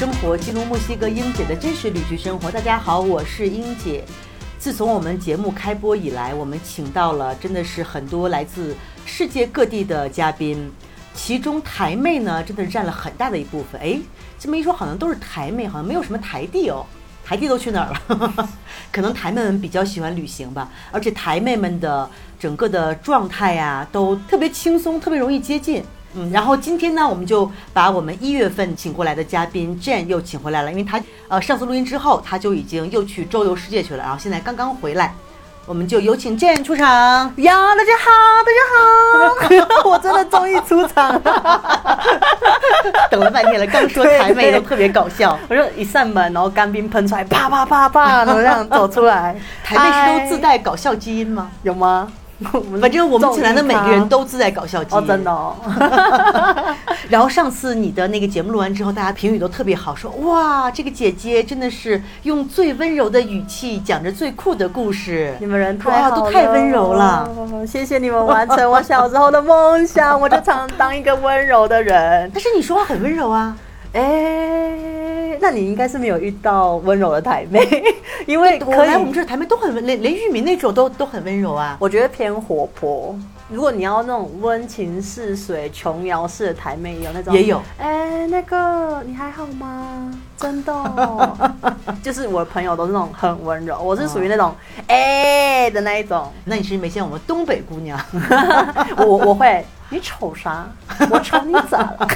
生活，记录墨西哥英姐的真实旅居生活。大家好，我是英姐。自从我们节目开播以来，我们请到了真的是很多来自世界各地的嘉宾，其中台妹呢，真的是占了很大的一部分。哎，这么一说，好像都是台妹，好像没有什么台弟哦。台弟都去哪儿了？可能台妹们比较喜欢旅行吧，而且台妹们的整个的状态呀，都特别轻松，特别容易接近。嗯，然后今天呢，我们就把我们一月份请过来的嘉宾 Jane 又请回来了，因为他呃上次录音之后，他就已经又去周游世界去了，然后现在刚刚回来，我们就有请 Jane 出场。呀，大家好，大家好，我真的终于出场了，等了半天了，刚说台妹都特别搞笑，我说一扇门，然后干冰喷出来，啪啪啪啪，然后这样走出来。台妹是都自带搞笑基因吗？有吗？反正我们请来的每个人都自带搞笑基因，哦，真的哦。然后上次你的那个节目录完之后，大家评语都特别好，说哇，这个姐姐真的是用最温柔的语气讲着最酷的故事。你们人太好都太温柔了，谢谢你们完成我小时候的梦想，我就想当一个温柔的人。但是你说话很温柔啊。哎，那你应该是没有遇到温柔的台妹，因为可来我们这台妹都很温，连连玉米那种都都很温柔啊。我觉得偏活泼。如果你要那种温情似水、琼瑶式的台妹，有那种也有。哎，那个你还好吗？真的，就是我的朋友都是那种很温柔，我是属于那种哎的那一种。那你是没见我们东北姑娘？我我会，你瞅啥？我瞅你咋了？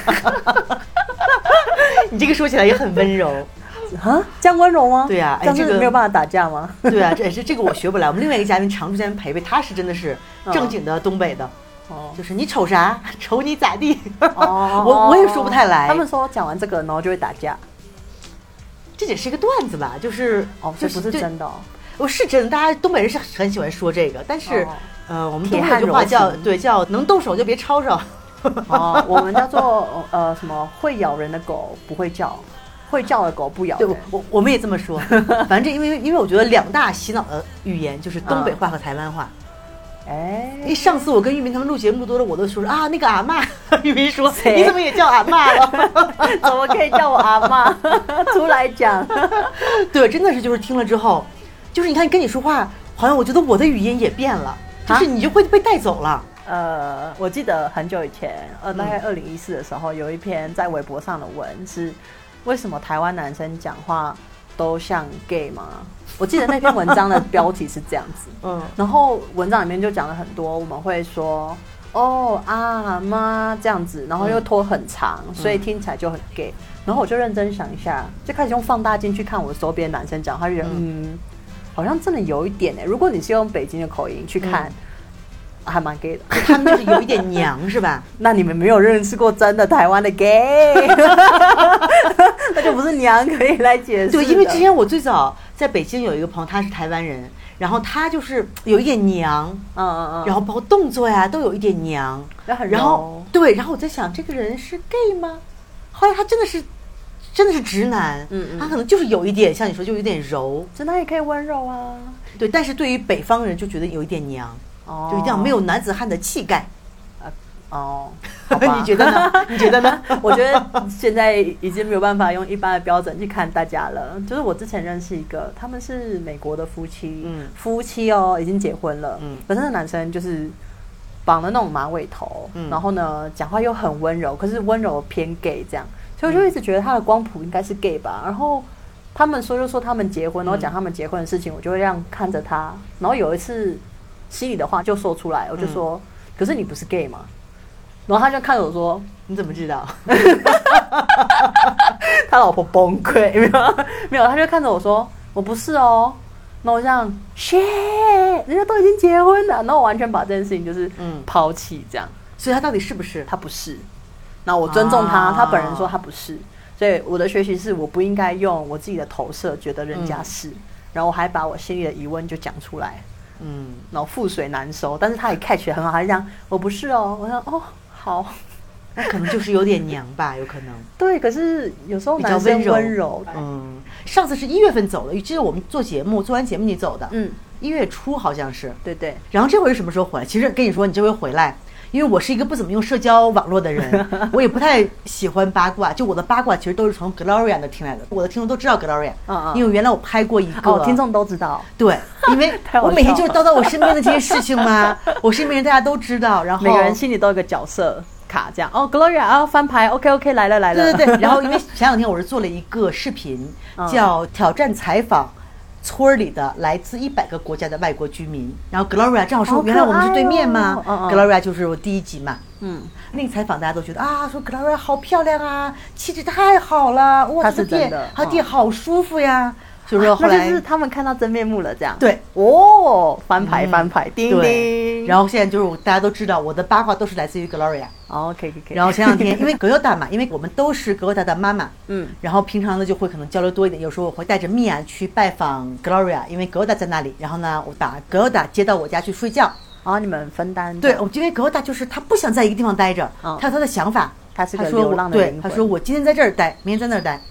你这个说起来也很温柔 啊，这样温柔吗？对呀，哎，这个没有办法打架吗？对啊，这这这个我学不来。我们另外一个嘉宾常驻嘉宾培培，他是真的是正经的东北的，哦，就是你瞅啥？瞅你咋地？哦，我我也说不太来。他们说讲完这个，然后就会打架，这也是一个段子吧？就是哦，这不是真的，我是真的。大家东北人是很喜欢说这个，但是呃，我们东北有句话叫对，叫能动手就别吵吵。哦，我们叫做 呃什么会咬人的狗不会叫，会叫的狗不咬。对，我我们也这么说。反正因为因为我觉得两大洗脑的语言就是东北话和台湾话。哎，因为上次我跟玉明他们录节目录多了，我都说啊那个阿妈。玉明说你怎么也叫阿妈了？怎么可以叫我阿妈？出来讲。对，真的是就是听了之后，就是你看跟你说话，好像我觉得我的语音也变了，就是你就会被带走了。呃，我记得很久以前，呃，大概二零一四的时候，有一篇在微博上的文是，为什么台湾男生讲话都像 gay 吗？我记得那篇文章的标题是这样子，嗯，然后文章里面就讲了很多，我们会说哦啊妈这样子，然后又拖很长，所以听起来就很 gay。然后我就认真想一下，就开始用放大镜去看我周边男生讲话，就觉得嗯，好像真的有一点哎。如果你是用北京的口音去看。还蛮 gay 的，他们就是有一点娘，是吧？那你们没有认识过真的台湾的 gay，那就不是娘可以来解释。对，因为之前我最早在北京有一个朋友，他是台湾人，然后他就是有一点娘，嗯嗯嗯，然后包括动作呀都有一点娘，然后对，然后我在想这个人是 gay 吗？后来他真的是真的是直男，嗯嗯，他可能就是有一点像你说，就有点柔，直男也可以温柔啊。对，但是对于北方人就觉得有一点娘。哦，就一定要没有男子汉的气概，啊，哦，你觉得呢？你觉得呢？我觉得现在已经没有办法用一般的标准去看大家了。就是我之前认识一个，他们是美国的夫妻，嗯，夫妻哦，已经结婚了，嗯，本身的男生就是绑了那种马尾头，嗯，然后呢，讲话又很温柔，可是温柔偏 gay 这样，所以我就一直觉得他的光谱应该是 gay 吧。然后他们说就说他们结婚，然后讲他们结婚的事情，我就会这样看着他。然后有一次。心里的话就说出来，我就说，可是你不是 gay 吗？然后他就看着我说，你怎么知道？他老婆崩溃，没有，没有，他就看着我说，我不是哦。那我这样，shit，人家都已经结婚了，然后我完全把这件事情就是嗯抛弃这样。所以他到底是不是？他不是。那我尊重他，他本人说他不是。所以我的学习是，我不应该用我自己的投射觉得人家是，然后我还把我心里的疑问就讲出来。嗯，然后覆水难收，但是他也 catch 很好，他就讲我不是哦，我说哦好，那可能就是有点娘吧，有可能。对，可是有时候男生温柔。嗯，上次是一月份走的，记得我们做节目，做完节目你走的。嗯，一月初好像是。对对。然后这回是什么时候回来？其实跟你说，你这回回来，因为我是一个不怎么用社交网络的人，我也不太喜欢八卦。就我的八卦其实都是从 Gloria 那听来的，我的听众都知道 Gloria，嗯嗯因为原来我拍过一个，哦，听众都知道。对，因为 我每天就是叨叨我身边的这些事情嘛，我身边人大家都知道，然后每个人心里都有个角色卡，这样哦，Gloria 啊，翻牌，OK OK，来了来了，对对对，然后因为前两天我是做了一个视频，嗯叫挑战采访。村儿里的来自一百个国家的外国居民，然后 Gloria 正好说，原来我们是对面嘛、爱哦嗯嗯。G l o r i a 就是我第一集嘛，嗯，那个采访大家都觉得啊，说 Gloria 好漂亮啊，气质太好了，哇，她这个店他的，店好舒服呀。所以说后来那就是他们看到真面目了，这样。对哦，翻牌嗯翻牌，叮对，叮。然后现在就是大家都知道我的八卦都是来自于 Gloria。哦，OK OK，然后前两天因为格优达嘛，因为我们都是格优达的妈妈，嗯然后平常呢就会可能交流多一点，有时候我会带着米娅去拜访 Gloria，因为格优达在那里，然后呢我把格优达接到我家去睡觉。然后你们分担。对，我因为格优达就是他不想在一个地方待着，嗯他有他的想法。他是个流浪的灵，魂对他说我今天在这儿待，明天在那儿待。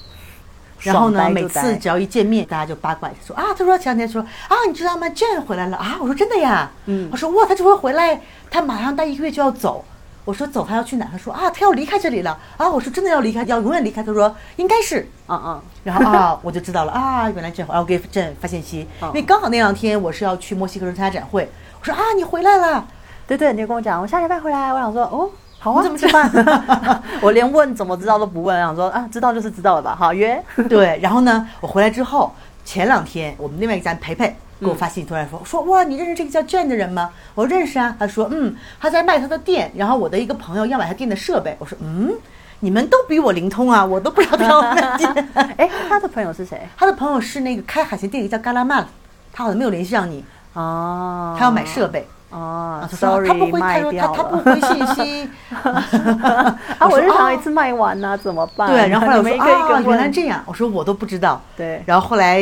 然后呢，每次只要一见面，大家就八卦说啊，他说前两天说啊，你知道吗？Jane 回来了啊，我说真的呀，嗯我说哇，他这回回来，他马上待一个月就要走。我说走，他要去哪？他说啊，他要离开这里了啊。我说真的要离开，要永远离开。他说应该是。嗯嗯，然后啊，我就知道了啊，原来这，然后我给朕发信息，嗯因为刚好那两天我是要去墨西哥参加展会，我说啊，你回来了，对对，你就跟我讲，我下礼拜回来。我想说，哦，好啊，怎么吃饭？我连问怎么知道都不问，想说啊，知道就是知道了吧，好约。对，然后呢，我回来之后，前两天我们另外一个家人培培给我发信息，突然说说哇，你认识这个叫 Jane 的人吗？我说认识啊。他说嗯，他在卖他的店，然后我的一个朋友要买他店的设备。我说嗯，你们都比我灵通啊，我都不知道他要卖店。哎，他的朋友是谁？他的朋友是那个开海鲜店的叫嘎拉曼，他好像没有联系上你，哦，他要买设备。哦，sorry，他不会，他他。他不回信息。啊，我说日常哦一次卖完呢，怎么办？对，然后后来我说一个一个啊，原来。这样，我说我都不知道。对，然后后来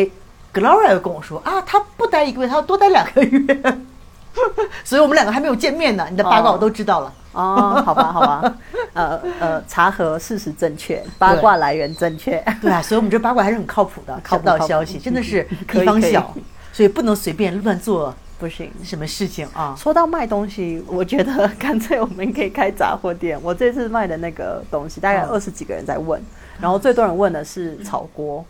Gloria 又跟我说啊，他不待一个月，他要多待两个月。所以我们两个还没有见面呢，你的八卦哦我都知道了。哦，好吧，好吧，呃呃，查核事实正确，八卦来源正确。对啊，所以我们这八卦还是很靠谱的，靠谱小道靠谱消息真的是地方小，所以不能随便乱做不行。什么事情啊。说到卖东西，我觉得 干脆我们可以开杂货店。我这次卖的那个东西，大概嗯二十几个人在问，然后最多人问的是炒锅。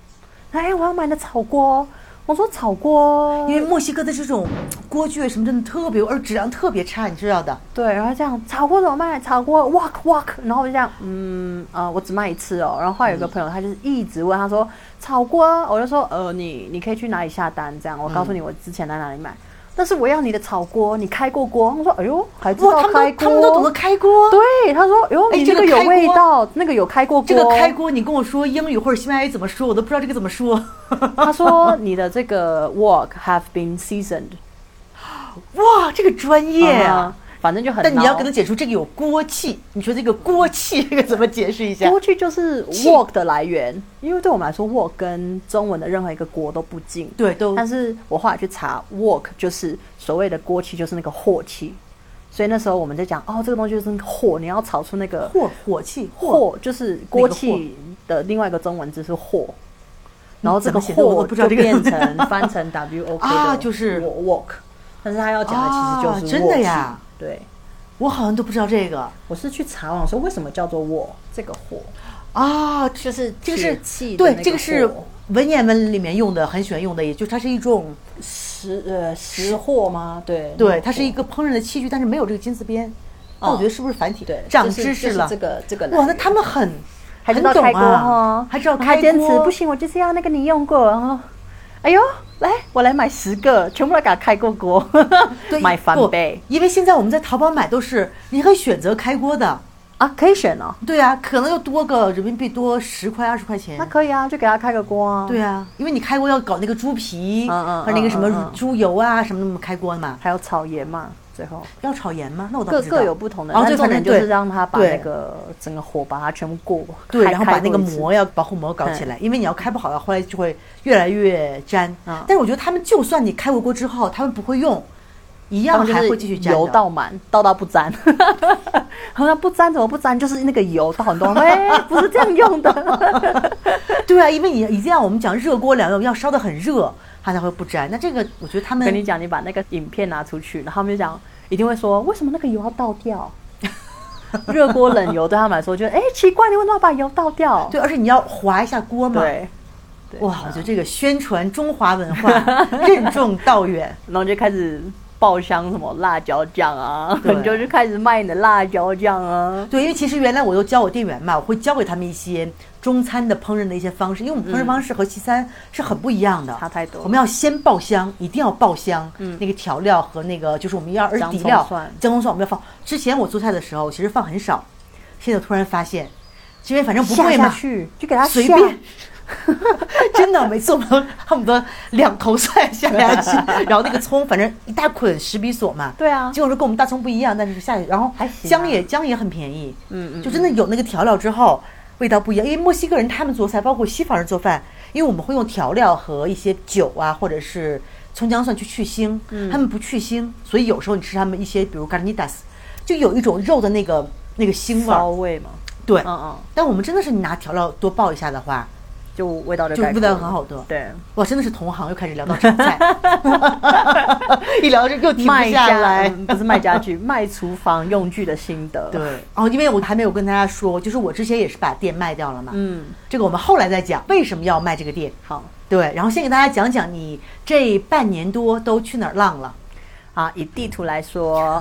哎，我要买的炒锅。我说炒锅，因为墨西哥的这种锅具什么真的特别，而质量特别差，你知道的。对，然后这样炒锅怎么卖？炒锅 walk walk，然后我就这样，嗯呃，我只卖一次哦。然后后来有个朋友，他就是一直问，他说炒锅，我就说呃，你你可以去哪里下单？这样我告诉你我之前在哪里买。但是我要你的炒锅，你开过锅？我说哎呦，还知道开锅？们都他们都懂得开锅。对，他说：“哎呦你这个有味道，那个有开过锅。这个开锅，你跟我说英语或者西班牙语怎么说，我都不知道这个怎么说。他说你的这个 work have been seasoned，哇，这个专业啊！啊，反正就很。但你要跟他解释这个有锅气，你说这个锅气这个怎么解释一下？锅气就是 “work” 的来源，因为对我们来说，“work” 跟中文的任何一个锅都不近。对，都但是我后来去查，“work” 就是所谓的锅气，就是那个火气。所以那时候我们在讲，哦，这个东西就是那个火，你要炒出那个火火气火，就是锅气的另外一个中文字是火。然后这个怎么写的我不知道就变成翻成 W O K 啊的就是 walk，但是他要讲的其实就是啊真的呀对，我好像都不知道这个。我是去查网说为什么叫做 war 这个火，啊，就是这个是对那，个这个是文言文里面用的，很喜欢用的，也就它是一种，食呃食货吗？对。对，它是一个烹饪的器具，但是没有这个金字边。那我觉得是不是繁体？对长知识了。就是这个这个哇，那他们很还知很懂道开锅啊，，还知道开锅坚持不。行，我就是要那个你用过，然后哎呦，来我来买十个，全部来给他开过锅，对，买翻倍因为现在我们在淘宝买都是你可以选择开锅的。啊，可以选哦，对啊，可能要多个人民币多十块二十块钱那。可以啊，就给他开个锅啊，对啊，因为你开锅要搞那个猪皮，嗯嗯和那个什么猪油啊什么的开锅嘛。还有草盐嘛，最后。要炒盐吗？那我倒各各有不同的，然后但重点就是让他把那个整个火把它全部过，对，然后把那个，膜要保护膜搞起来，因为你要开不好的话，后来就会越来越粘。嗯。但是我觉得他们就算你开过锅之后，他们不会用，一样还会继续粘油倒满，倒到不粘，好像不粘怎么不粘？就是那个油倒很多，哎，不是这样用的。对啊，因为你一定要我们讲热锅凉油，要烧的很热，它才会不粘。那这个我觉得他们跟你讲，你把那个影片拿出去，然后他们就讲，一定会说，为什么那个油要倒掉？热锅冷油对他们来说，觉得哎、奇怪，你为什么要把油倒掉？对，而且你要划一下锅嘛。对，对哇，我觉得这个宣传中华文化 任重道远。然后就开始爆香什么辣椒酱啊，就去开始卖你的辣椒酱啊。对，因为其实原来我都教我店员嘛，我会教给他们一些中餐的烹饪的一些方式，因为我们烹饪方式和西餐是很不一样的，差太多我们要先爆香，一定要爆香，嗯，那个调料和那个就是我们要而姜底料姜葱蒜我们要放。之前我做菜的时候其实放很少，现在突然发现，因为反正不下贵嘛，就给他随便。真的，每次我们都恨不得两头蒜下下去，然后那个葱，反正一大捆十比索嘛。对啊结果说跟我们大葱不一样，但是下去，然后还行啊姜也姜也很便宜，嗯嗯就真的有那个调料之后，味道不一样。因为墨西哥人他们做菜，包括西方人做饭，因为我们会用调料和一些酒啊，或者是葱姜蒜去去腥，嗯他们不去腥，所以有时候你吃他们一些，比如 garnitas，就有一种肉的那个那个腥味骚。味嘛，对，嗯嗯，但我们真的是你拿调料多爆一下的话，就味道就就味道很好的对，哇，真的是同行，又开始聊到炒菜，一聊就又停卖不下家来。嗯不是卖家具，卖厨房用具的心得。，对，哦，因为我还没有跟大家说，就是我之前也是把店卖掉了嘛，嗯，这个我们后来再讲为什么要卖这个店。好。对，然后先给大家讲讲你这半年多都去哪儿浪了，啊，以地图来说，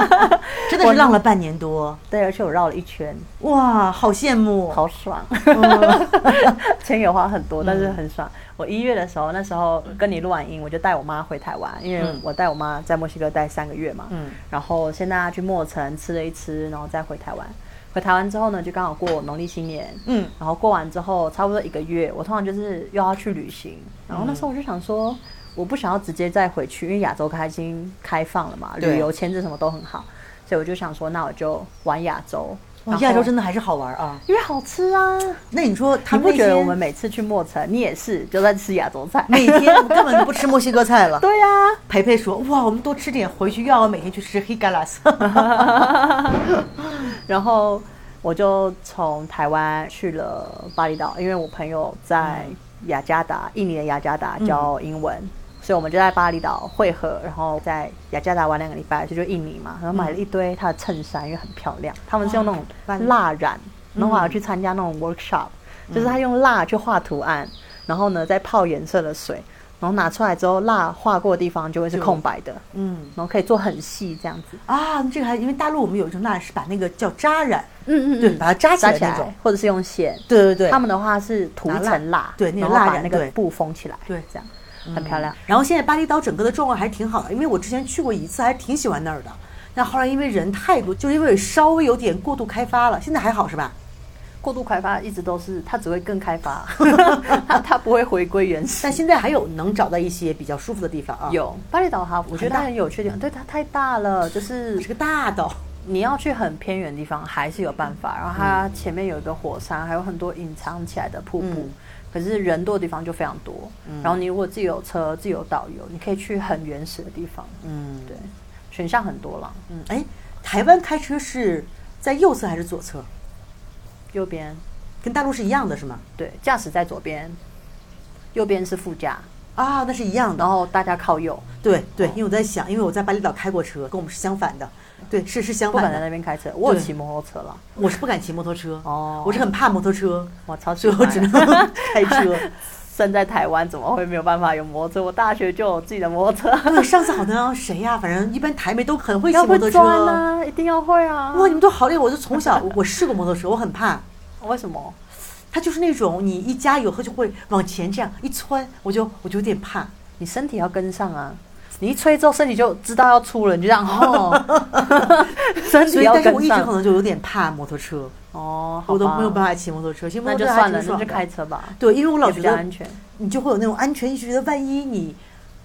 真的是浪了半年多，对，而且我绕了一圈，哇，好羡慕，好爽，嗯。钱也花很多，但是很爽。我一月的时候，那时候跟你录完音，我就带我妈回台湾，因为嗯我带我妈在墨西哥待三个月嘛，嗯。然后先带她去墨城吃了一吃，然后再回台湾。回台湾之后呢，就刚好过农历新年，嗯，然后过完之后差不多一个月，我通常就是又要去旅行，然后那时候我就想说，我不想要直接再回去，因为亚洲开已经开放了嘛，旅游签证什么都很好，所以我就想说，那我就玩亚洲。哇，亚洲真的还是好玩啊。因为好吃啊！那你说他你不觉得我们每次去墨城，你也是就在吃亚洲菜？每天根本就不吃墨西哥菜了？对呀、培培说：“哇，我们多吃点，回去又要每天去吃黑 galas。然后我就从台湾去了巴厘岛，因为我朋友在雅加达，印尼的雅加达教英文，所以我们就在巴厘岛汇合，然后在雅加达玩两个礼拜，这就印尼嘛，然后买了一堆他的衬衫，因为很漂亮，他们是用那种哇蜡染，然后我还要去参加那种 workshop，、就是他用蜡去画图案，然后呢再泡颜色的水。然后拿出来之后，蜡画过的地方就会是空白的，”嗯然后可以做很细这样子。啊，这个还因为大陆我们有一种蜡是把那个叫扎染，嗯嗯对，把它扎起来那种。，或者是用线。对对对，他们的话是涂层蜡，对那个然后把那个布封起来，对这样很漂亮。然后现在巴厘岛整个的状况还是挺好的，因为我之前去过一次，还挺喜欢那儿的。但后来因为人太多，就是因为稍微有点过度开发了，现在还好是吧？过度开发一直都是，它只会更开发，它它不会回归原始但。现在还有能找到一些比较舒服的地方啊。，有巴厘岛哈，我觉得它很有缺点，对它太大了，就是 是个大岛。你要去很偏远的地方还是有办法。然后它前面有一个火山，还有很多隐藏起来的瀑布。嗯可是人多的地方就非常多，然后你如果自己有车、自己有导游，你可以去很原始的地方。嗯，对，选项很多了。嗯，哎，台湾开车是在右侧还是左侧？右边跟大陆是一样的是吗？对，驾驶在左边，右边是副驾，啊，那是一样的。然后大家靠右，对对，因为我在想，因为我在巴厘岛开过车，跟我们是相反的。对，是是相不敢在反的。那边开车。我有骑摩托车了，我是不敢骑摩托车，哦我是很怕摩托车，我超喜所以我只能 开车。生在台湾，怎么会没有办法有摩托车？我大学就有自己的摩托车，对，上次好像谁呀、反正一般台媒都很会骑摩托车。钻啊，一定要会啊。哇，你们都好厉害！我就从小我我试过摩托车，我很怕。为什么？它就是那种你一加油后就会往前这样一窜，我就我就有点怕。你身体要跟上啊！你一吹之后，身体就知道要出了，你就这样哦，身 所以，但是我一直可。能就有点怕摩托车，哦，好我都没有办法骑摩托车。骑摩那托车还就算了，那就开车吧，对，因为我老觉得安全。你就会有那种安全意识，觉得万一你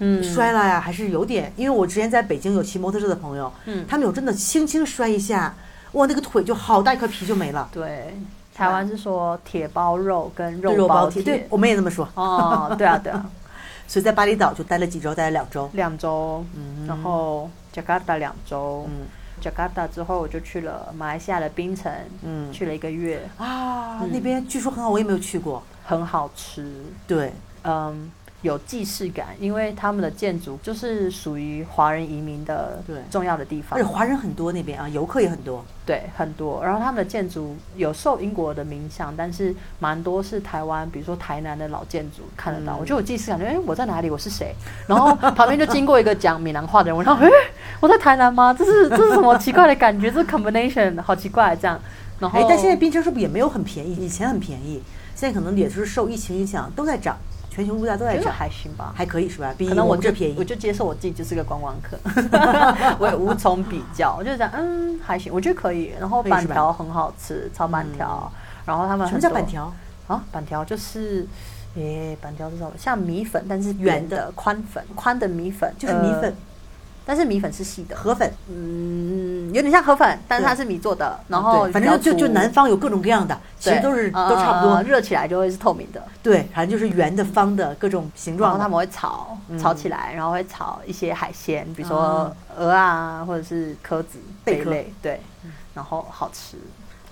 嗯摔了呀，还是有点。因为我之前在北京有骑摩托车的朋友，嗯他们有真的轻轻摔一下，哇，那个腿就好大一块皮就没了。对，台湾是说铁包肉跟肉包铁，对，我们也这么说。哦，对啊，对啊，所以在巴厘岛就待了几周，待了两周。两周，然后加卡达两周，嗯。加卡达之后我就去了马来西亚的槟城，嗯。去了一个月，啊，那边据说很好，我也没有去过。很好吃。对，嗯，有既视感，因为他们的建筑就是属于华人移民的对重要的地方而且，华人很多那边啊，游客也很多。对，很多。然后他们的建筑有受英国的影响，但是蛮多是台湾，比如说台南的老建筑看得到。嗯我就有既视感，觉得哎，我在哪里？我是谁？然后旁边就经过一个讲闽南话的人，我说哎，我在台南吗？这是这是什么奇怪的感觉？这 combination 好奇怪，这样。然后哎，但现在槟城是不是也没有很便宜？以前很便宜，现在可能也是受疫情影响都在涨，全球物价都在涨，还行吧。还可以是吧？比可能我这便宜。我就接受我自己就是个观光客，我也无从比较，我就讲嗯还行，我觉得可以。然后板条很好吃，炒板条，然后他们什么叫板条？啊？板条就是，诶，板条是什么？像米粉，但是圆圆的宽粉，宽的米粉就是米粉呃，但是米粉是细的，河粉，嗯，有点像河粉，但是它是米做的，然后反正就就南方有各种各样的，其实都是呃都差不多。呃。热起来就会是透明的，对，反正就是圆的、方的各种形状。然后他们会炒嗯。炒起来，然后会炒一些海鲜，比如说啊鹅啊，或者是壳子贝类，对，然后好吃。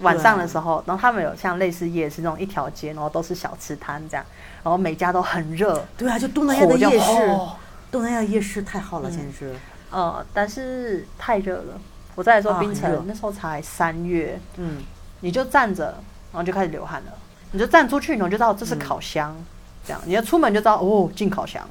晚上的时候，然后他们有像类似夜市那种一条街，然后都是小吃摊这样，然后每家都很热，对啊，就东南亚的夜市，哦。东南亚夜市太好了，嗯。简直。是。呃，但是太热了。我再来说槟啊很热城，那时候才三月，嗯，你就站着，然后就开始流汗了。你就站出去，你就知道这是嗯烤箱，这样你要出门就知道哦，进烤箱，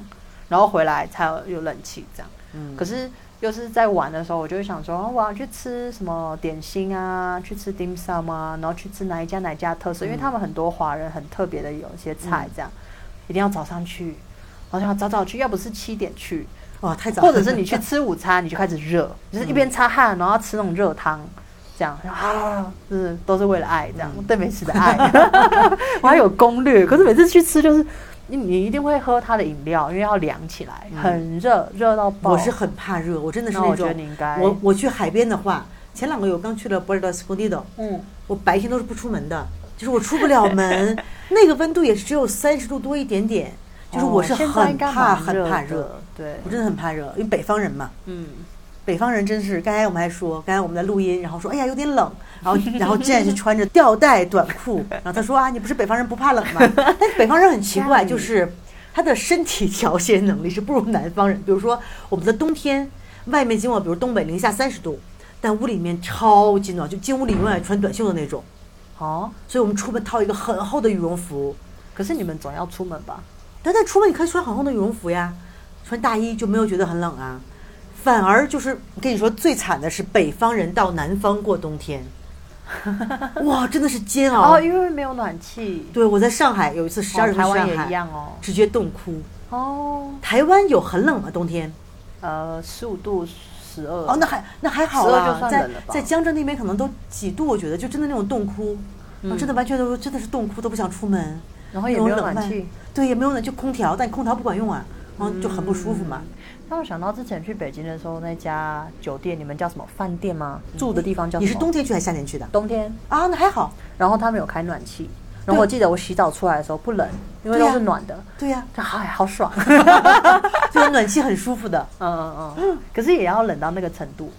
然后回来才有有冷气这样。嗯可是又是在玩的时候，我就会想说，哦我要去吃什么点心啊，去吃 dim sum 啊，然后去吃哪一家哪一家特色，因为他们很多华人很特别的有一些菜，这样、一定要早上去，然后要早早去，要不是七点去，哇，太早。或者是你去吃午餐，你就开始热，就是一边擦汗，然后吃那种热汤。这样啊，就是都是为了爱，这样、对美食的爱。我还有攻略，可是每次去吃就是你你一定会喝他的饮料，因为要凉起来，很热，热到爆。我是很怕热，我真的是那那我觉得种。你应该，我我去海边的话，前两个月我刚去了 Puerto Escondido，嗯，我白天都是不出门的，就是我出不了门，那个温度也是只有三十度多一点点，就是我是很该怕很怕热，，对我，真的很怕热，因为北方人嘛，嗯，北方人真是，刚才我们还说，刚才我们在录音，然后说，哎呀有点冷，然后然后 Jen 是穿着吊带短裤，然后他说啊，你不是北方人不怕冷吗？但是北方人很奇怪，就是他的身体调节能力是不如南方人。比如说我们的冬天，外面尽管比如东北零下三十度，但屋里面超级暖，就进屋里永远穿短袖的那种，哦，所以我们出门套一个很厚的羽绒服。可是你们总要出门吧？但在出门你可以穿很厚的羽绒服呀，穿大衣就没有觉得很冷啊。反而就是我跟你说，最惨的是北方人到南方过冬天，哇，真的是煎熬。哦，因为没有暖气，对，我在上海有一次十二哦月份台湾也一上海，样哦。直接冻哭。哦，台湾有很冷吗？冬天？呃，十五度、十二。哦，那还那还好12啦，在在江浙那边可能都几度，我觉得就真的那种冻哭，嗯啊真的完全都真的是冻哭，都不想出门。然后也没有暖气。对，也没有暖，就空调，但空调不管用啊，然后就很不舒服嘛。让我想到之前去北京的时候，那家酒店，你们叫什么饭店吗？住的地方叫什么？你是冬天去还是夏天去的？冬天，啊，那还好。然后他们有开暖气，然后我记得我洗澡出来的时候不冷，因为都是暖的，对呀、这哎好爽。这个暖气很舒服的。嗯嗯嗯，可是也要冷到那个程度，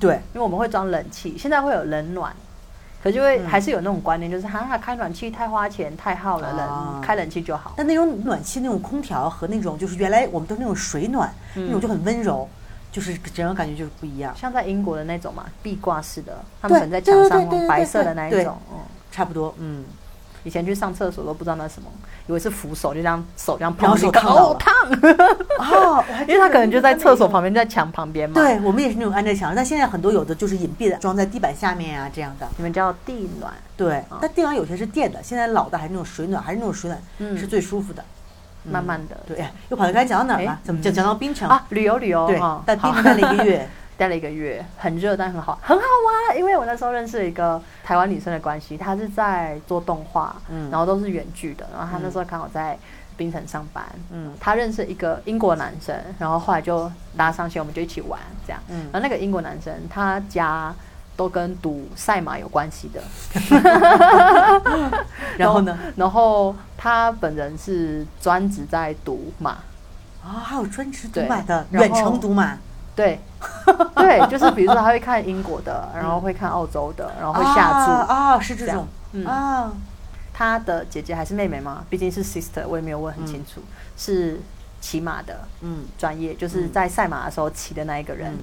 对，因为我们会装冷气，现在会有冷暖，可就会、嗯还是有那种观念，就是哈哈开暖气太花钱太耗了，冷、啊开冷气就好。但那种暖气那种空调和那种就是原来我们都是那种水暖，那种就很温柔，就是整个感觉就是不一样。像在英国的那种嘛，壁挂式的，他们对可能在墙上白色的那对一种。嗯，差不多，嗯，以前去上厕所都不知道那是什么，以为是扶手，就这样手这样碰那个手烫到了哦烫，哦，因为他可能就在厕所旁。旁边，在墙旁边嘛。，对我们也是那种安在墙上，但现在很多有的就是隐蔽的，装在地板下面啊这样的。你们叫地暖。对，但地暖有些是电的，现在老的还是那种水暖，还是那种水暖、嗯是最舒服的。慢慢的对，哎又跑到刚才讲到哪儿了哎？怎么讲讲到冰城？啊，旅游旅游对哈，，在槟城待了一个月，待了一个月，很热但很好，很好玩。因为我那时候认识了一个台湾女生的关系，她是在做动画，嗯。然后都是远距的，然后她那时候刚好在槟城上班，嗯。她认识一个英国男生，然后后来就拉上线，我们就一起玩这样。嗯。然后那个英国男生他家都跟赌赛马有关系的，然后呢？然后他本人是专职在赌马，啊，还有专职赌对。马的远程赌马，对，对，就是比如说他会看英国的，然后会看澳洲的，然后会下注。啊啊，是这种嗯啊，他的姐姐还是妹妹吗？毕竟是 sister，我也没有问很清楚。是骑马的嗯专业，就是在赛马的时候骑的那一个人。嗯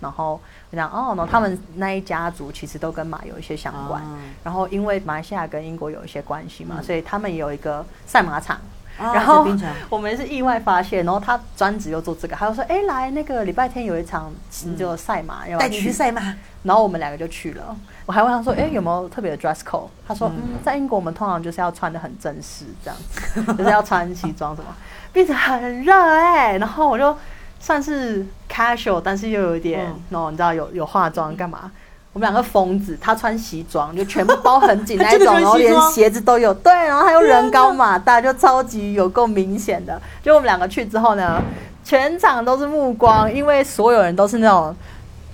然后我想哦，然后他们那一家族其实都跟马有一些相关。啊然后因为马来西亚跟英国有一些关系嘛，嗯所以他们也有一个赛马场。啊然后 我们是意外发现，然后他专职又做这个，他就说：“哎，来那个礼拜天有一场就赛马，要不要带你去赛马，然后我们两个就去了。我还问他说：“哎，有没有特别的 dress code？” 他说：“嗯，在英国我们通常就是要穿的很正式，这样子，就是要穿西装什么，并且很热哎、然后我就算是 casual，但是又有一点嗯，然后你知道有有化妆干嘛？我们两个疯子，他穿西装就全部包很紧 那一种，然后连鞋子都有，对，然后还有人高马 大，就超级有够明显的。就我们两个去之后呢，全场都是目光，因为所有人都是那种。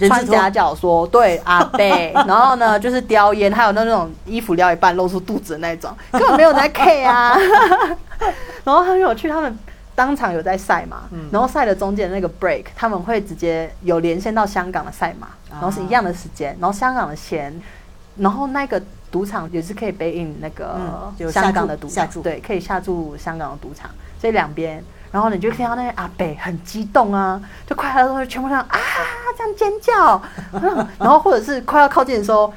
穿夹脚说对阿贝，然后呢就是叼烟，还有那种衣服撩一半露出肚子的那种，根本没有在 K 啊。然后很有趣，他们当场有在赛马，嗯然后赛的中间那个 break，他们会直接有连线到香港的赛马，然后是一样的时间，然后香港的钱，然后那个赌场也是可以 b in 那个香港的赌场，对，可以下注香港的赌场，所以两边。然后你就听到那些阿北很激动啊，就快乐的时候全部这样啊这样尖叫，嗯 然后或者是快要靠近的时候，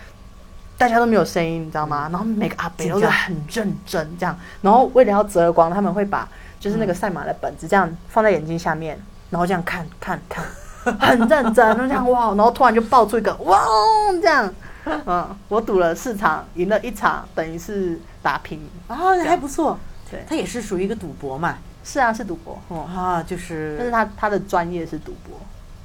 大家都没有声音，你知道吗？然后每个阿北都是很认真这样，然后为了要遮光，他们会把就是那个赛马的本子这样放在眼睛下面，然后这样看看看，很认真，就这样哇，然后突然就爆出一个哇这样，嗯，我赌了四场，赢了一场，等于是打平，啊，那还不错。对。它也是属于一个赌博嘛，是啊，是赌博，哦、啊，就是但是是他他的专业是赌博，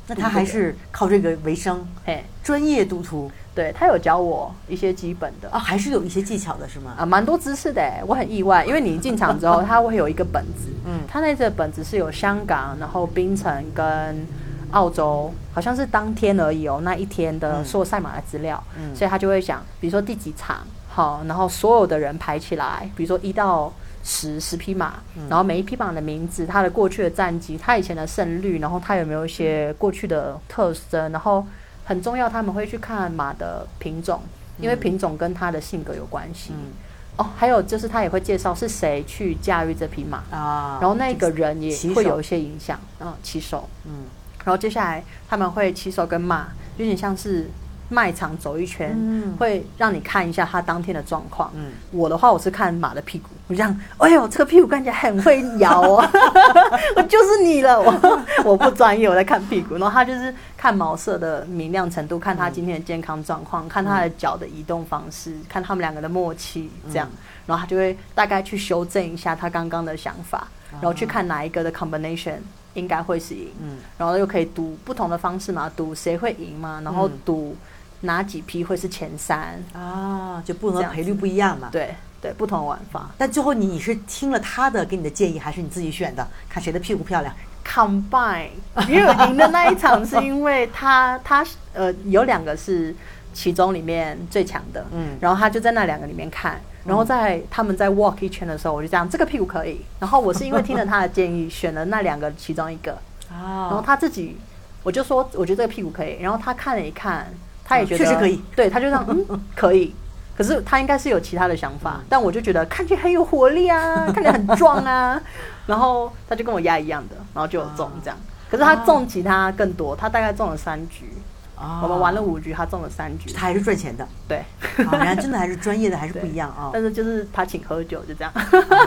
那他还是靠这个为生，嘿，专业赌徒对他有教我一些基本的啊，还是有一些技巧的，是吗？啊，蛮多知识的哎，我很意外，因为你一进场之后，他会有一个本子，嗯他那个本子是有香港，然后槟城跟澳洲，好像是当天而已哦，那一天的嗯所有赛马的资料，嗯所以他就会讲，比如说第几场，好，然后所有的人排起来，比如说一到。十十匹马，嗯然后每一匹马的名字，它的过去的战绩，它以前的胜率，然后它有没有一些过去的特征，然后很重要，他们会去看马的品种，因为品种跟它的性格有关系。嗯。哦，还有就是他也会介绍是谁去驾驭这匹马，啊，然后那个人也会有一些影响，嗯，骑手。嗯。然后接下来他们会骑手跟马，有点像是卖场走一圈，嗯。会让你看一下他当天的状况。嗯。我的话，我是看马的屁股，我这样，哎呦，这个屁股看起来很会摇哦，我就是你了，我我不专业，我在看屁股，然后他就是看毛色的明亮程度，看他今天的健康状况，看他的脚的移动方式，看他们两个的默契，这样，然后他就会大概去修正一下他刚刚的想法，然后去看哪一个的 combination 应该会是赢，嗯。然后又可以赌不同的方式嘛，赌谁会赢嘛，然后嗯。赌哪几批会是前三，啊，就不同的赔率不一样嘛。对对，不同玩法。但最后你你是听了他的给你的建议，还是你自己选的？看谁的屁股漂亮？combine，因为我赢的那一场是因为他 他呃有两个是其中里面最强的，嗯嗯，然后他就在那两个里面看，然后在他们在 walk 一圈的时候，我就这样这个屁股可以，然后我是因为听了他的建议选了那两个其中一个，啊然后他自己我就说我觉得这个屁股可以，然后他看了一看，他也觉得确实可以，对，他就这样嗯 可以。可是他应该是有其他的想法，但我就觉得看起来很有活力啊，看起来很壮啊，然后他就跟我压一样的，然后就有中这样。可是他中其他更多，他大概中了三局，啊我们玩了五局，他中了三局，他还是赚钱的，对。啊，人家真的还是专业的，还是不一样啊。但是就是他请喝酒就这样，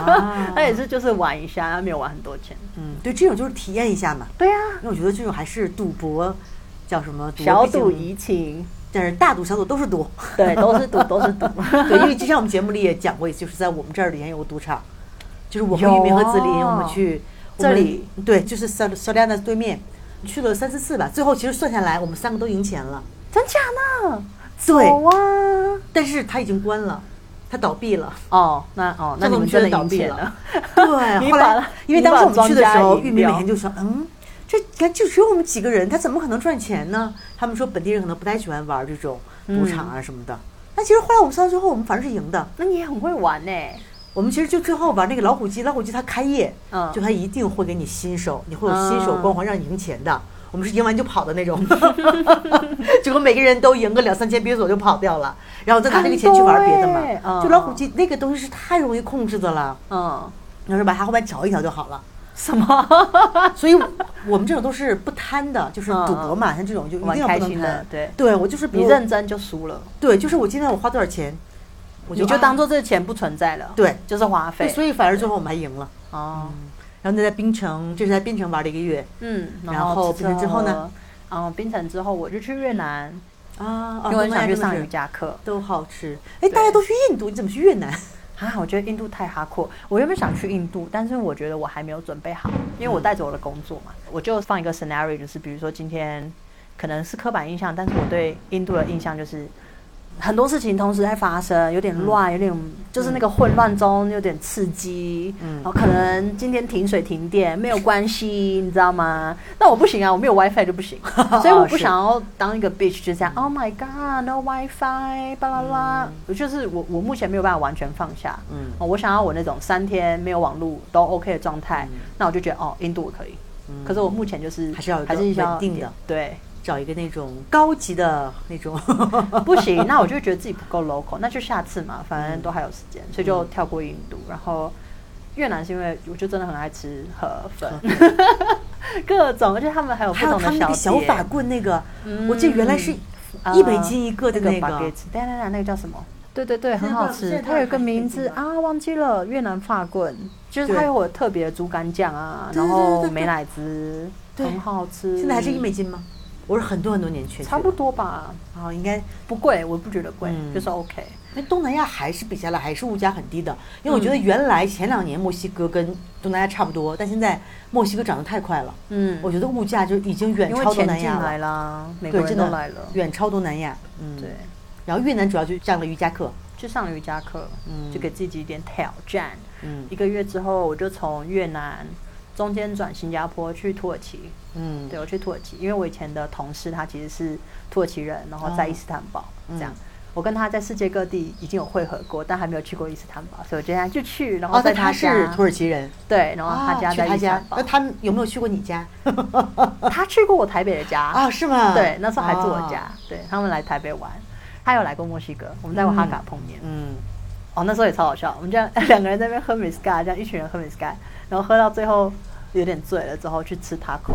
啊他也是就是玩一下，他没有玩很多钱。嗯，对，这种就是体验一下嘛。对啊，因为我觉得这种还是赌博，叫什么？小赌怡情，但是大赌小赌都是赌。对，都是赌，都是赌。对，因为之前我们节目里也讲过，就是在我们这儿里面有个赌场，就是我和玉明和子林，啊我们去这里，我们对，就是萨萨利亚的对面，去了三四次吧。最后其实算下来，我们三个都赢钱了。真假呢？对有啊。但是他已经关了，他倒闭了。哦，那哦，那你们真的倒闭了。对，后来因为当时我们去的时候，玉明每天就说，嗯，这你看就只有我们几个人，他怎么可能赚钱呢？他们说本地人可能不太喜欢玩这种赌场啊什么的。那其实后来我们算到最后，我们反正是赢的。那你也很会玩呢。我们其实就最后玩那个老虎机，老虎机它开业，嗯就它一定会给你新手，你会有新手光环让你赢钱的。我们是赢完就跑的那种，结果每个人都赢个两三千比索就跑掉了，然后再拿那个钱去玩别的嘛。嗯就老虎机那个东西是太容易控制的了，嗯，你要是把它后面调一调就好了。什么？所以我们这种都是不贪的，就是赌博嘛，像这种就一定玩要开心的不能贪。，对。对我就是比认真就输了，对，就是我今天我花多少钱，我你就啊当做这个钱不存在了，对就是花，费。所以反而最后我们还赢了。哦，然后那在槟城，这是在槟城玩了一个月嗯，然后吃槟城之后呢？嗯，槟城之后我就去越南，啊，因为我很想去上瑜瑜伽课都好吃。哎，大家都去印度，你怎么去越南？啊。我觉得印度太哈阔，我原本想去印度，但是我觉得我还没有准备好，因为我带着我的工作嘛，我就放一个 scenario，就是比如说今天可能是刻板印象，但是我对印度的印象就是。很多事情同时在发生，有点乱，有点就是那个混乱中有点刺激，嗯。然后可能今天停水停电没有关系，你知道吗？那我不行啊，我没有 WiFi 就不行，所以我不想要当一个 bitch 就这样。Oh my god，no WiFi，巴拉拉，我就是我我目前没有办法完全放下，嗯。哦，我想要我那种三天没有网络都 OK 的状态，那我就觉得哦，印度我可以。可是我目前就是还是要还是稳定的。对，找一个那种高级的那种，不行，那我就觉得自己不够 local，那就下次嘛，反正都还有时间，所以就跳过印度，然后越南是因为我就真的很爱吃河粉，各种，而且他们还有不同的小小法棍那个，嗯。我记得原来是一美金一个的那个等一下那个叫什么？对对对，很好吃。它有一个名字啊，忘记了，越南法棍，就是它有我特别的猪肝酱啊，对对然后对。对美乃滋，很好吃。现在还是一美金吗？我是很多很多年前去的。差不多吧，啊，应该不贵，我不觉得贵，嗯。就是 OK。那东南亚还是比下来还是物价很低的，因为我觉嗯得原来前两年墨西哥跟东南亚差不多，但现在墨西哥涨得太快了，嗯，我觉得物价就已经远超东南亚来了，啦，美国，真的人都来了，远超东南亚。嗯，对。，然后越南主要就上了瑜伽课，就上了瑜伽课，嗯。就给自己一点挑战。嗯。一个月之后，我就从越南中间转新加坡去土耳其。嗯，对，我去土耳其，因为我以前的同事他其实是土耳其人，然后在哦。伊斯坦堡、嗯。这样。我跟他在世界各地已经有会合过，但还没有去过伊斯坦堡，所以我今天就去，然后哦，在那他家，是土耳其人，对，然后他啊家在伊斯坦，堡。那，他有没有去过你家？他去过我台北的家啊，是吗？对，那时候还住我哦。家，对他们来台北玩，他有来过墨西哥，我们在瓦哈卡碰面，嗯，哦，那时候也超好笑，我们这样 两个人在那边喝 m i s c a 这样一群人喝 m i s c a 然后喝到最后有点醉了之后去吃 taco，、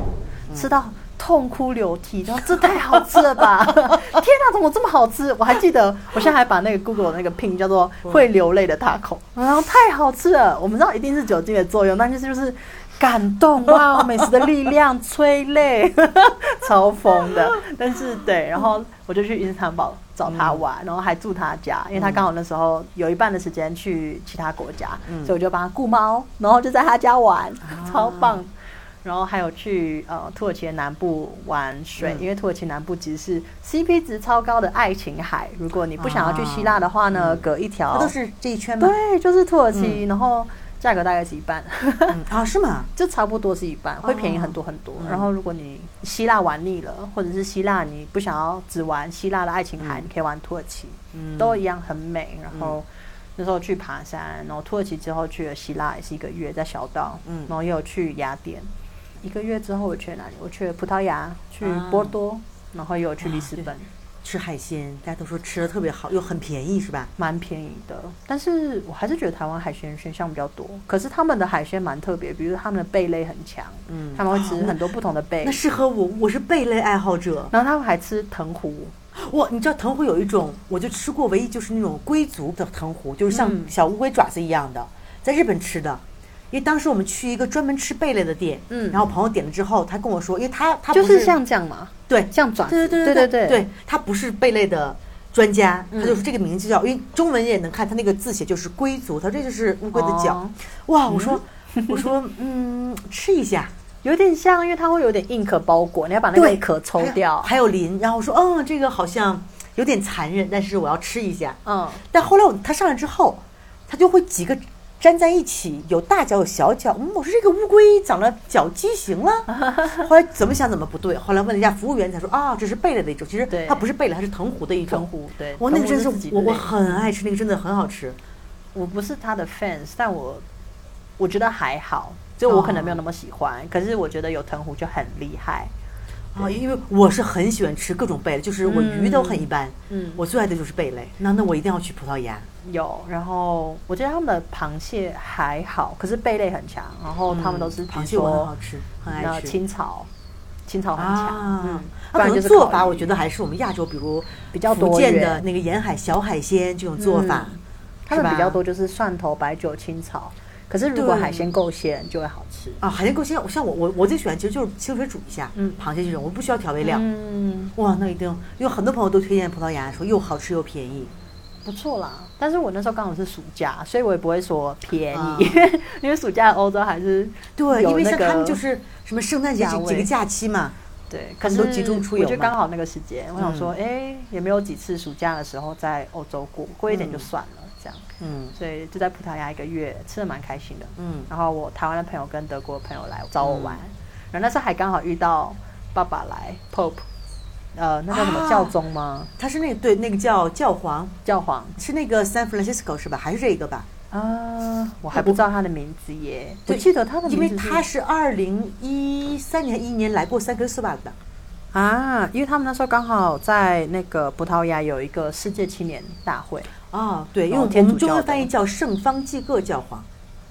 吃嗯到痛哭流涕，然后这太好吃了吧！天哪，怎么这么好吃？我还记得，我现在还把那个 Google 那个 pin 叫做会流泪的 taco，然后太好吃了。我们知道一定是酒精的作用，但是就是感动哇，美食的力量催泪，超疯的。但是对，然后我就去伊斯坦堡找他玩，然后还住他家，因为他刚好那时候有一半的时间去其他国家，嗯所以我就帮他雇猫，然后就在他家玩，超棒。然后还有去呃土耳其的南部玩水，嗯因为土耳其南部其实是 CP 值超高的爱琴海。如果你不想要去希腊的话呢，隔一条它都是这一圈吗？对，就是土耳其，然后价格大概是一半，嗯啊，是吗？就差不多是一半，会便宜很多很多。然后如果你希腊玩腻了，或者是希腊你不想要只玩希腊的爱琴海，你可以玩土耳其，嗯都一样很美。然后那时候去爬山，然后土耳其之后去了希腊，也是一个月在小岛，嗯然后又有去雅典。一个月之后我去了哪里？我去了葡萄牙，去啊波多，然后又去里斯啊本。吃海鲜，大家都说吃的特别好，又很便宜，是吧？蛮便宜的，但是我还是觉得台湾海鲜选项比较多。可是他们的海鲜蛮特别，比如他们的贝类很强，嗯他们会吃哦很多不同的贝那，适合我，我是贝类爱好者。然后他们还吃藤壶，哇，你知道藤壶有一种，我就吃过，唯一就是那种龟足的藤壶，就是像嗯小乌龟爪子一样的，在日本吃的。因为当时我们去一个专门吃贝类的店，嗯。然后朋友点了之后，他跟我说，因为他他不就是像这样嘛，对像爪子，对对对对对对，他不是贝类的专家，嗯他就说这个名字叫，因为中文也能看，他那个字写就是龟足，他说这就是乌龟的脚。哦。哇，我说我说嗯，吃一下，有点像，因为它会有点硬壳包裹，你要把那个对，壳抽掉。还有鳞，然后我说嗯，这个好像有点残忍，但是我要吃一下。嗯，但后来我他上来之后，他就会几个粘在一起，有大脚有小脚。嗯，我说这个乌龟长了脚畸形了。后来怎么想怎么不对，后来问了一下服务员才说啊，这是贝类的一种，其实对它不是贝类，它是藤壶的一种。藤壶对我那个真是我我很爱吃那个，真的很好吃。我不是他的 fans，但我我觉得还好，就我可能没有那么喜欢，可是我觉得有藤壶就很厉害。啊，因为我是很喜欢吃各种贝类，就是我鱼都很一般，嗯，我最爱的就是贝类。那那我一定要去葡萄牙。有，然后我觉得他们的螃蟹还好，可是贝类很强，然后他们都是螃蟹我很好吃，很爱呃吃。清炒，清炒很强，啊嗯，，那可能不然就是做法，我觉得还是我们亚洲，比如比较福建的那个沿海小海鲜这种做法嗯，他们比较多就是蒜头、白酒、清炒，可是如果海鲜够鲜就会好吃。啊，海鲜够鲜。像我我我最喜欢其实就是清水煮一下，嗯螃蟹这种我不需要调味料。嗯，哇，那一定，因为很多朋友都推荐葡萄牙，说又好吃又便宜。不错啦。但是我那时候刚好是暑假，所以我也不会说便宜，啊 因为暑假欧洲还是对，因为像他们就是什么圣诞节几几个假期嘛，对，可是他们都集中出游我觉得刚好那个时间，我想说，嗯哎、也没有几次暑假的时候在欧洲过，过一点就嗯算了，这样，嗯所以就在葡萄牙一个月，吃的蛮开心的。嗯，然后我台湾的朋友跟德国朋友来找我玩，然后那时候还刚好遇到爸爸来 Pope，呃，那叫什么啊教宗吗？他是那个对那个叫教皇，教皇是那个 San Francisco 是吧？还是这个吧？啊，我还不知道他的名字耶，我记得他的因名字为他是二零一三年一年来过三哥斯瓦的。啊，因为他们那时候刚好在那个葡萄牙有一个世界青年大会啊，对，因为我们中文翻译叫圣方济各教皇。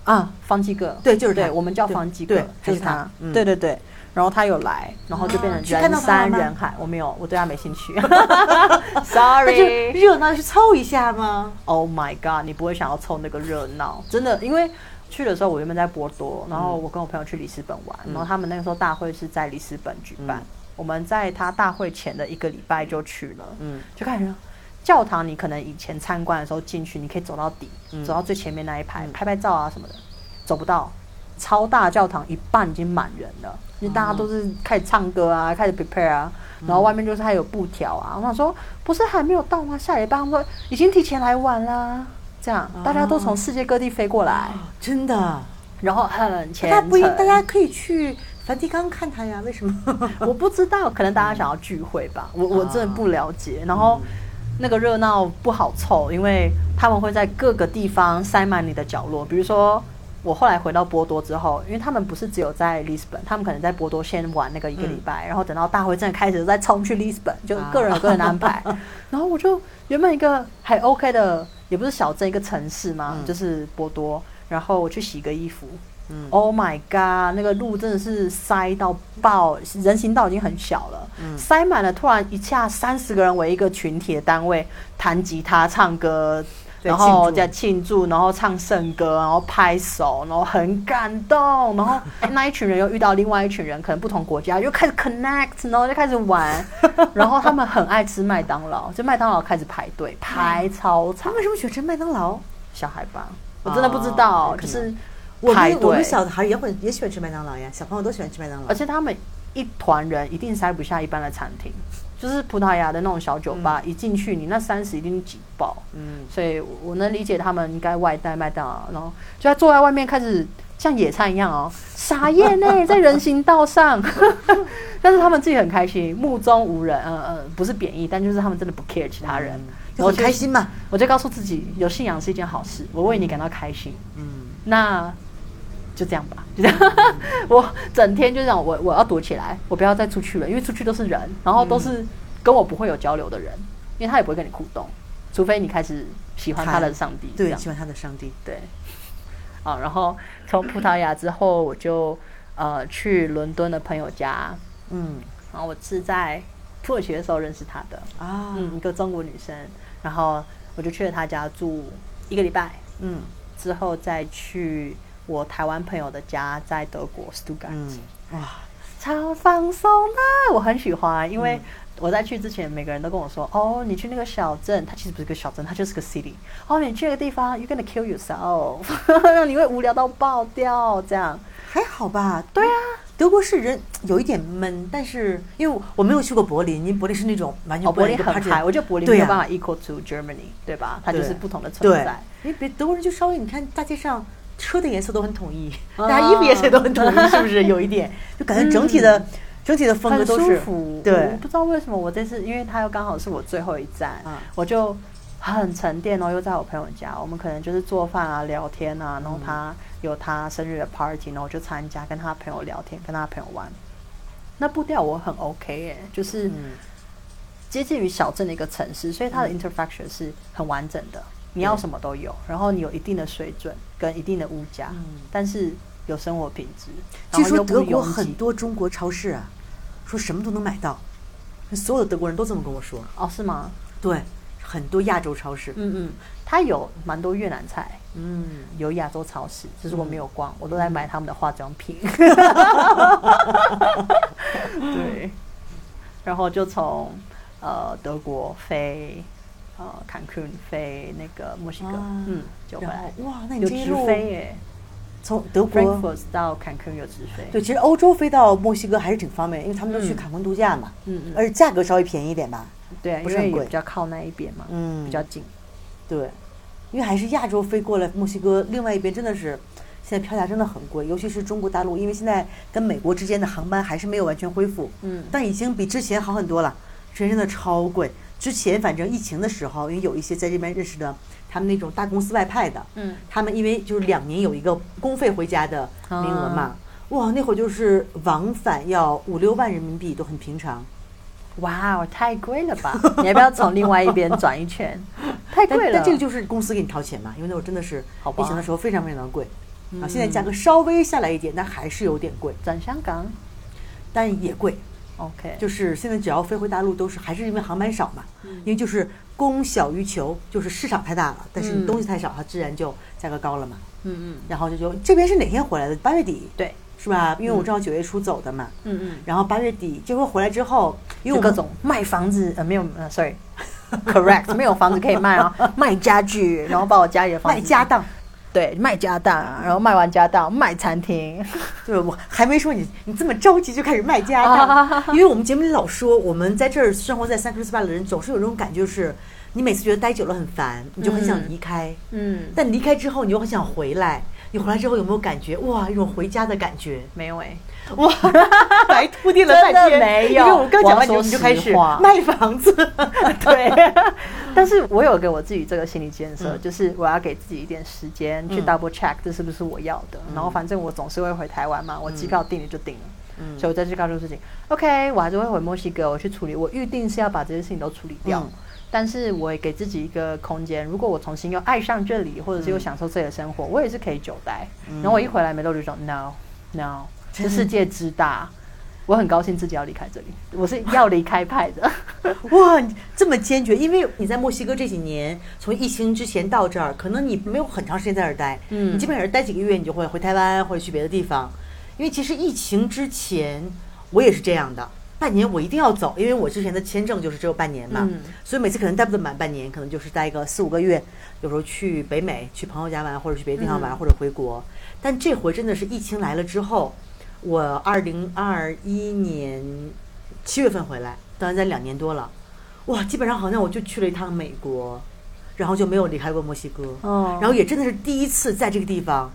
啊，方济各，对就是他对，我们叫方济各，就是他对对对。然后他有来，然后就变成人山人海。我没有，我对他没兴趣。Sorry。热闹去凑一下吗？Oh my god！你不会想要凑那个热闹，真的，因为去的时候我原本在波多，然后我跟我朋友去里斯本玩，然后他们那个时候大会是在里斯本举办，嗯我们在他大会前的一个礼拜就去了，嗯就看人。教堂你可能以前参观的时候进去，你可以走到底，嗯走到最前面那一排、嗯拍拍照啊什么的，走不到。超大教堂一半已经满人了，因为大家都是开始唱歌啊，开始 prepare 啊，然后外面就是还有布条啊。我想说，不是还没有到吗？下礼拜他们说已经提前来晚啦，这样大家都从世界各地飞过来，真的，然后很虔诚。大家不一，大家可以去梵蒂冈看他呀？为什么？我不知道，可能大家想要聚会吧，我我真的不了解。然嗯后那个热闹不好凑，因为他们会在各个地方塞满你的角落。比如说，我后来回到波多之后，因为他们不是只有在里斯本，他们可能在波多先玩那个一个礼拜，然后等到大会真的开始再冲去里斯本，就个人有个人的安排。然后我就原本一个还 OK 的，也不是小镇一个城市嘛，嗯就是波多。然后我去洗个衣服，嗯 Oh my god！那个路真的是塞到爆，人行道已经很小了，嗯塞满了。突然一下三十个人为一个群体的单位弹吉他、唱歌，然后庆祝再庆祝，然后唱圣歌，然后拍手，然后很感动。然后 那一群人又遇到另外一群人，可能不同国家，又开始 connect，然后就开始玩。然后他们很爱吃麦当劳，就麦当劳开始排队，排超长他。为什么喜欢吃麦当劳？小孩吧，我真的不知道，哦就是我们我们。小孩也会也喜欢吃麦当劳呀，小朋友都喜欢吃麦当劳而。且他们一团人一定塞不下一般的餐厅，就是葡萄牙的那种小酒吧，一进去你那三十一定挤爆。嗯，所以我能理解他们应该外带麦当劳，然后就在坐在外面开始像野餐一样哦，撒野呢，在人行道上，但是他们自己很开心，目中无人，嗯、嗯，不是贬义，但就是他们真的不 care 其他人，就很开心嘛。我就告诉自己，有信仰是一件好事，我为你感到开心。嗯，那就这样吧，就这样。我整天就这样，我我要躲起来，我不要再出去了，因为出去都是人，然后都是跟我不会有交流的人，因为他也不会跟你互动，除非你开始喜欢他的上帝。对，喜欢他的上帝。对。啊，然后从葡萄牙之后，我就呃去伦敦的朋友家，嗯然后我是在土耳其的时候认识他的，啊，嗯，一个中国女生，然后我就去了他家住一个礼拜，嗯之后再去我台湾朋友的家，在德国 Stuttgart，、嗯，哇，超放松的，我很喜欢，因为我在去之前，每个人都跟我说，哦，你去那个小镇，它其实不是个小镇，它就是个 city，哦，你去那个地方，you're gonna kill yourself，让 你会无聊到爆掉，这样，还好吧？对啊，德国是人有一点闷，但是因为我没有去过柏林，因为柏林是那种完全哦，柏林很嗨，我觉得柏林没有办法 equal to Germany，对吧？它就是不同的存在。，因为别德国人就稍微你看大街上车的颜色都很统一，啊。大家衣服颜色也都很统一，是不是？有一点，就感觉整体的、整体的风格都是舒服，对。我不知道为什么我这次，因为它又刚好是我最后一站，嗯我就很沉淀哦，又在我朋友家，我们可能就是做饭啊、聊天啊，然后他有他生日的 party，然后我就参加，跟他朋友聊天，跟他朋友玩。那步调我很 OK 哎，就是嗯。接近于小镇的一个城市，所以它的嗯。infrastructure 是很完整的，你要什么都有，然后你有一定的水准跟一定的物价，嗯但是有生活品质。据说德国很多中国超市啊，说什么都能买到，所有的德国人都这么跟我说。哦，是吗？对，很多亚洲超市。嗯嗯，它有蛮多越南菜，嗯，有亚洲超市，只是我没有逛，我都在买他们的化妆品。对，然后就从呃德国飞呃坎昆飞那个墨西哥，啊嗯，就回来。哇，那你有直这一路飞耶从德国到坎昆有直飞。对，其实欧洲飞到墨西哥还是挺方便，因为他们都去嗯坎昆度假嘛，嗯嗯，而且价格稍微便宜一点吧。对，不是很贵比较靠那一边嘛，嗯比较近。对，因为还是亚洲飞过来墨西哥，另外一边真的是现在票价真的很贵，尤其是中国大陆，因为现在跟美国之间的航班还是没有完全恢复，嗯但已经比之前好很多了。之前真的超贵，之前反正疫情的时候，因为有一些在这边认识的，他们那种大公司外派的，嗯，他们因为就是两年有一个公费回家的名额嘛啊，哇，那会儿就是往返要五六万人民币都很平常。哇哦，太贵了吧！你要不要从另外一边转一圈？太贵了。但这个就是公司给你掏钱嘛，因为那会儿真的是好疫情的时候非常非常的贵。啊，嗯现在价格稍微下来一点，但还是有点贵，转香港但也贵。，OK，就是现在只要飞回大陆，都是还是因为航班少嘛，因为就是供小于求，就是市场太大了，但是你嗯东西太少，它自然就价格高了嘛。嗯嗯，然后就就这边是哪天回来的？八月底对，是吧？因为我正好九月初走的嘛，嗯嗯，然后八月底就会回来之后，因为我各种卖房子，呃，没有，呃，sorry，correct，没有房子可以卖啊，卖家具，然后把我家里的房子卖家，当，对，卖家当，然后卖完家当卖餐厅，对 我还没说你你这么着急就开始卖家当，因为我们节目里老说，我们在这儿生活在三克斯巴的人总是有这种感觉，就是你每次觉得待久了很烦，你就很想嗯离开。嗯，但离开之后，你又很想回来。你回来之后有没有感觉哇，一种回家的感觉？没有哎，哇，白铺垫了半真的天，没有因为我们刚讲完你就开始卖房子，对，但是我有给我自己这个心理建设，嗯就是我要给自己一点时间去嗯 double check 这是不是我要的。然后反正我总是会回台湾嘛，我机票订了就订了，嗯所以我再去告诉自己，OK，我还是会回墨西哥，我去处理。我预定是要把这些事情都处理掉。嗯但是我也给自己一个空间，如果我重新又爱上这里，或者是又享受自己的生活，我也是可以久待。然后我一回来没多久就说 no no，这世界之大，我很高兴自己要离开这里，我是要离开派的。哇，这么坚决，因为你在墨西哥这几年，从疫情之前到这儿，可能你没有很长时间在这儿待，嗯。你基本上是待几个月，你就会回台湾或者去别的地方。因为其实疫情之前，我也是这样的，半年我一定要走，因为我之前的签证就是只有半年嘛，嗯。所以每次可能待不得满半年，可能就是待个四五个月，有时候去北美去朋友家玩，或者去别的地方玩，嗯。或者回国。但这回真的是疫情来了之后，我二零二一年七月份回来，到现在两年多了，哇，基本上好像我就去了一趟美国，然后就没有离开过墨西哥，哦然后也真的是第一次在这个地方。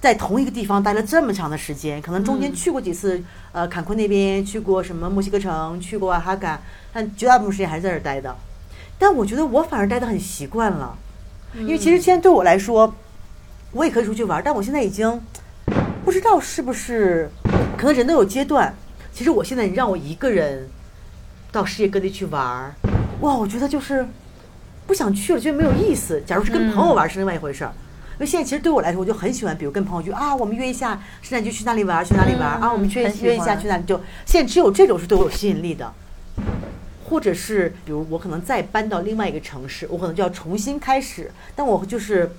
在同一个地方待了这么长的时间，可能中间嗯去过几次，呃，坎昆那边去过什么墨西哥城，去过哈嘎，但绝大部分时间还是在这儿待的。但我觉得我反而待得很习惯了，因为其实现在对我来说，我也可以出去玩，但我现在已经不知道是不是，可能人都有阶段。其实我现在你让我一个人到世界各地去玩儿，哇，我觉得就是不想去了，觉得没有意思。假如是跟朋友玩是另外一回事儿。因为现在其实对我来说，我就很喜欢，比如跟朋友去啊，我们约一下圣诞节去哪里玩儿，去哪里玩儿、嗯啊，我们约约一下去哪里，就现在只有这种是对我有吸引力的。或者是比如我可能再搬到另外一个城市，我可能就要重新开始，但我就是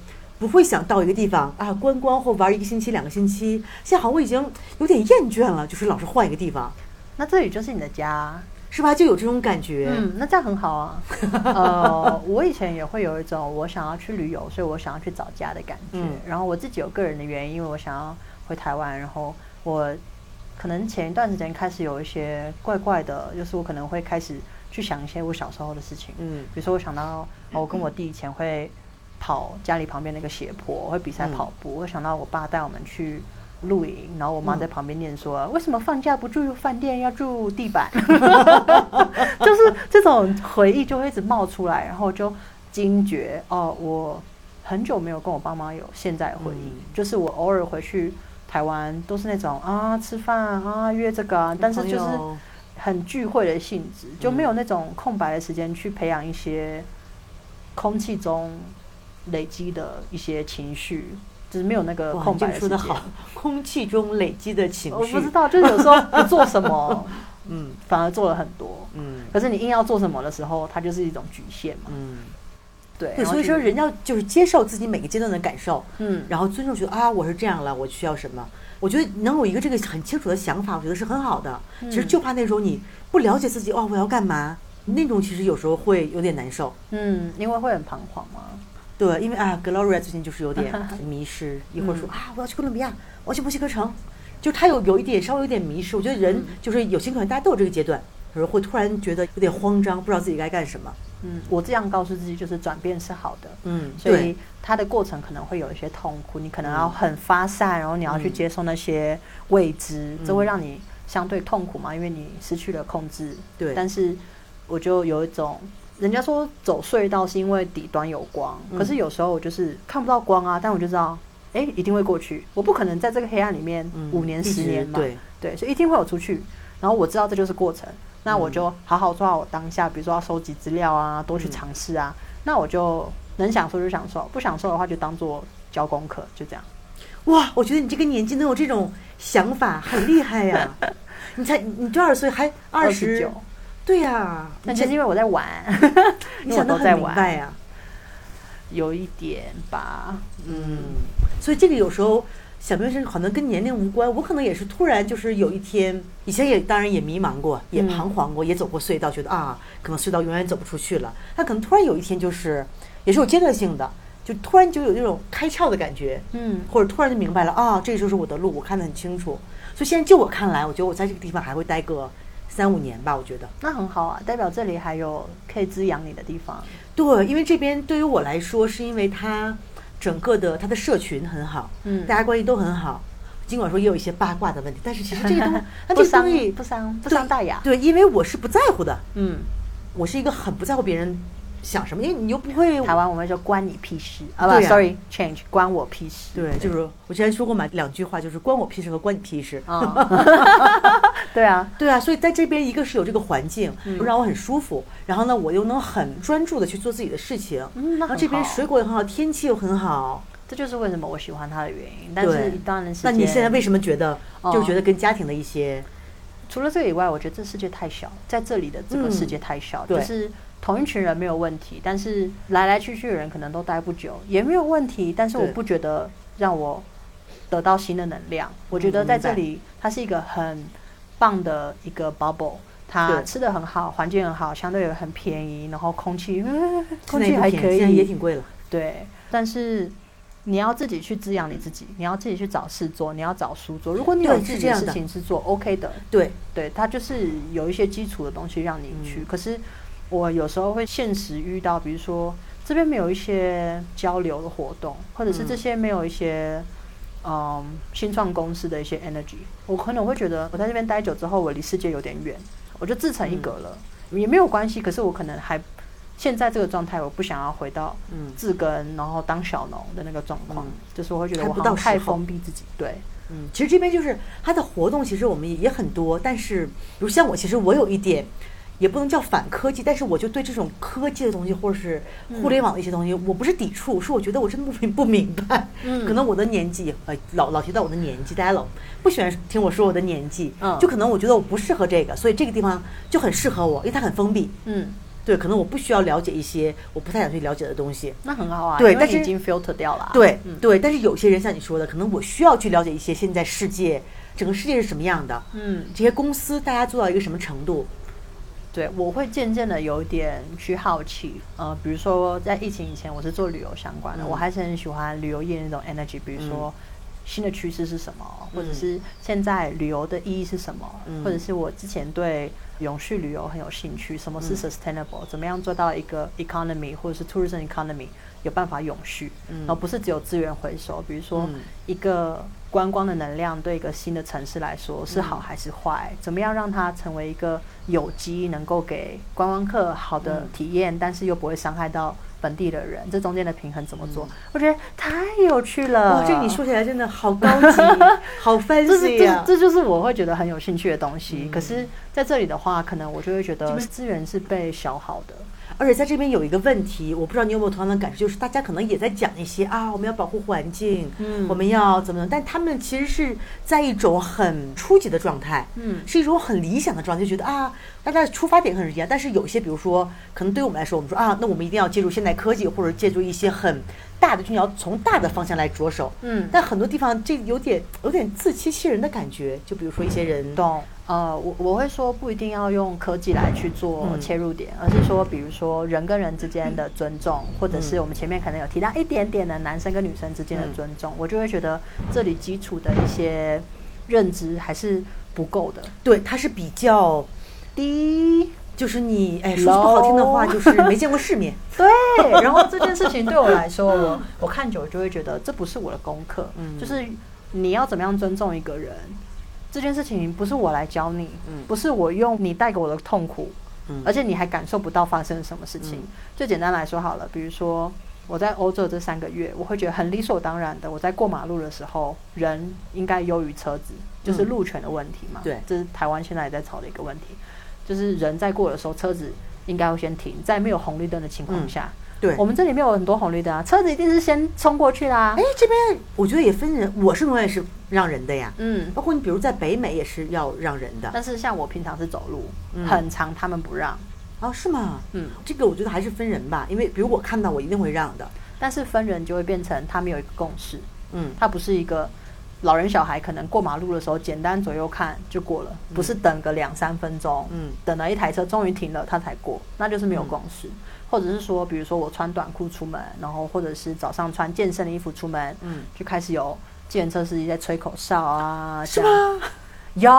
不会想到一个地方啊观光或玩一个星期、两个星期。现在好像我已经有点厌倦了，就是老是换一个地方，那这里就是你的家，是吧？就有这种感觉。嗯，那这样很好啊。呃，我以前也会有一种我想要去旅游，所以我想要去找家的感觉。嗯然后我自己有个人的原因，因为我想要回台湾，然后我可能前一段时间开始有一些怪怪的，就是我可能会开始去想一些我小时候的事情。嗯比如说我想到，哦我跟我弟以前会跑家里旁边那个斜坡，会比赛嗯跑步。我想到我爸带我们去露营，然后我妈嗯在旁边念说，为什么放假不住饭店，要住地板？就是这种回忆就会一直冒出来，然后就惊觉哦，我很久没有跟我爸妈有现在的回忆，嗯就是我偶尔回去台湾都是那种啊吃饭啊约这个啊，但是就是很聚会的性质，就没有那种空白的时间去培养一些空气中累积的一些情绪，就是没有那个，空白的时间。说的好，空气中累积的情绪，我不知道，就是有时候不做什么，嗯反而做了很多。嗯可是你硬要做什么的时候，它就是一种局限嘛。嗯，对，所以说人要就是接受自己每个阶段的感受，嗯，然后尊重觉得啊，我是这样了，我需要什么。我觉得能有一个这个很清楚的想法，我觉得是很好的。其实就怕那时候你不了解自己，哦，我要干嘛？那种其实有时候会有点难受。嗯，因为会很彷徨嘛。对，因为啊，Gloria 最近就是有点 迷失，一会儿说啊，我要去哥伦比亚，我要去墨西哥城，就他有有一点稍微有点迷失。我觉得人就是有些可能大家都有这个阶段，有时候会突然觉得有点慌张，不知道自己该干什么。嗯，我这样告诉自己，就是转变是好的。嗯，所以对，它的过程可能会有一些痛苦，你可能要很发散，然后你要去嗯接受那些未知，这嗯会让你相对痛苦嘛，因为你失去了控制。对但是我就有一种，人家说走隧道是因为底端有光，嗯可是有时候我就是看不到光啊，但我就知道，哎、一定会过去，我不可能在这个黑暗里面嗯五年、十年嘛，对，对，所以一定会有出去。然后我知道这就是过程，那我就好好做好我当下，比如说要收集资料啊，多去嗯尝试啊。那我就能享受就享受，不享受的话就当做交功课，就这样。哇，我觉得你这个年纪能有这种想法，很厉害呀！你才你多少岁？还二十29？对呀，那其实因为我在玩，你因为我想的很明都在玩。有一点吧。嗯，所以这个有时候小朋友是可能跟年龄无关，我可能也是突然就是有一天，以前也当然也迷茫过，也嗯彷徨过，也走过隧道，觉得啊，可能隧道永远走不出去了。那可能突然有一天就是，也是有阶段性的，就突然就有那种开窍的感觉，嗯，或者突然就明白了啊，这就是我的路，我看得很清楚。所以现在就我看来，我觉得我在这个地方还会待个三五年吧，我觉得。那很好啊，代表这里还有可以滋养你的地方。对，因为这边对于我来说，是因为它整个的它的社群很好，嗯大家关系都很好。尽管说也有一些八卦的问题，但是其实 这个东西，它不伤这个东西不伤不伤大雅。对，因为我是不在乎的，嗯，我是一个很不在乎别人想什么，因为你又不会台湾我们说关你屁事。啊，不对，sorry，change，关我屁事。对，就是我之前说过嘛，两句话就是关我屁事和关你屁事。啊，对啊，对啊，所以在这边一个是有这个环境，嗯。让我很舒服，然后呢，我又能很专注的去做自己的事情，嗯那很然后这边水果也很好，天气又很好。这就是为什么我喜欢它的原因。但是对。一段时那，你现在为什么觉得，哦。就觉得跟家庭的一些，除了这个以外，我觉得这世界太小，在这里的这个嗯。世界太小，对。就是同一群人没有问题，但是来来去去的人可能都待不久，也没有问题。但是我不觉得让我得到新的能量。我觉得在这里，它是一个很棒的一个 bubble。它吃的很好，环境很好，相对也很便宜，然后空气，嗯、空气还可以，也挺贵了。对，但是你要自己去滋养你自己，你要自己去找事做，你要找书做。如果你有自己的事情是做 OK 的，对，对，它就是有一些基础的东西让你去。嗯可是我有时候会现实遇到，比如说这边没有一些交流的活动，或者是这嗯些没有一些。嗯，新创公司的一些 energy，我可能会觉得我在这边待久之后，我离世界有点远，我就自成一格了，也没有关系。可是我可能还现在这个状态，我不想要回到嗯自耕，然后当小农的那个状况，嗯就是我会觉得我好像太封闭自己。对，嗯，其实这边就是它的活动，其实我们也也很多，但是比如像我，其实我有一点。也不能叫反科技，但是我就对这种科技的东西，或者是互联网的一些东西，我不是抵触，是我觉得我真的不明不明白。嗯 可能我的年纪，呃，老老提到我的年纪，大家老不喜欢听我说我的年纪，嗯就可能我觉得我不适合这个，所以这个地方就很适合我，因为它很封闭。嗯，对，可能我不需要了解一些我不太想去了解的东西。那很好啊，对但是已经 filter 掉了啊。对、嗯对，但是有些人像你说的，可能我需要去了解一些现在世界整个世界是什么样的，嗯，这些公司大家做到一个什么程度。对，我会渐渐的有点去好奇，呃，比如说在疫情以前，我是做旅游相关的，嗯。我还是很喜欢旅游业那种 energy，比如说新的趋势是什么，或者是现在旅游的意义是什么，嗯。或者是我之前对永续旅游很有兴趣，什么是嗯。sustainable，、怎么样做到一个 economy 或者是 tourism economy 有办法永续，嗯然后不是只有资源回收，比如说嗯一个观光的能量对一个新的城市来说是好还是坏？怎么样让它成为一个有机，能够给观光客好的体验，但是又不会伤害到本地的人？这中间的平衡怎么做？我觉得太有趣了。哇，这个你说起来真的好高级，好 fancy 啊！这就是我会觉得很有兴趣的东西。可是在这里的话，可能我就会觉得资源是被消耗的。而且在这边有一个问题，我不知道你有没有同样的感受，就是大家可能也在讲一些啊，我们要保护环境，嗯，我们要怎么样？但他们其实是在一种很初级的状态，嗯，是一种很理想的状态，就觉得啊，大家的出发点可能是一样。但是有些，比如说，可能对于我们来说，我们说啊，那我们一定要借助现代科技，或者借助一些很大的，就你要从大的方向来着手，嗯。但很多地方这有点有点自欺欺人的感觉，就比如说一些人懂。呃，我我会说不一定要用科技来去做切入点，而是说，比如说人跟人之间的尊重，或者是我们前面可能有提到一点点的男生跟女生之间的尊重，我就会觉得这里基础的一些认知还是不够的。对，它是比较低，就是你哎，说句不好听的话，就是没见过世面。对，然后这件事情对我来说，我我看久了就会觉得这不是我的功课，嗯，就是你要怎么样尊重一个人。这件事情不是我来教你，嗯不是我用你带给我的痛苦，嗯而且你还感受不到发生了什么事情。最简单来说好了，比如说我在欧洲这三个月，我会觉得很理所当然的，我在过马路的时候，人应该优于车子，就是路权的问题嘛。对，这是台湾现在也在吵的一个问题，就是人在过的时候，车子应该会先停，在没有红绿灯的情况下。对，我们这里面有很多红绿灯啊，车子一定是先冲过去啦。哎，这边我觉得也分人，我是永远是让人的呀。嗯，包括你，比如在北美也是要让人的。但是像我平常是走路，很长，他们不让。哦，是吗？嗯，这个我觉得还是分人吧，因为比如我看到我一定会让的，但是分人就会变成他们有一个共识。嗯，它不是一个老人小孩可能过马路的时候简单左右看就过了，不是等个两三分钟，嗯，等了一台车终于停了他才过，那就是没有共识。或者是说，比如说我穿短裤出门，然后或者是早上穿健身的衣服出门，嗯，就开始有健车司机在吹口哨啊，是吗？有，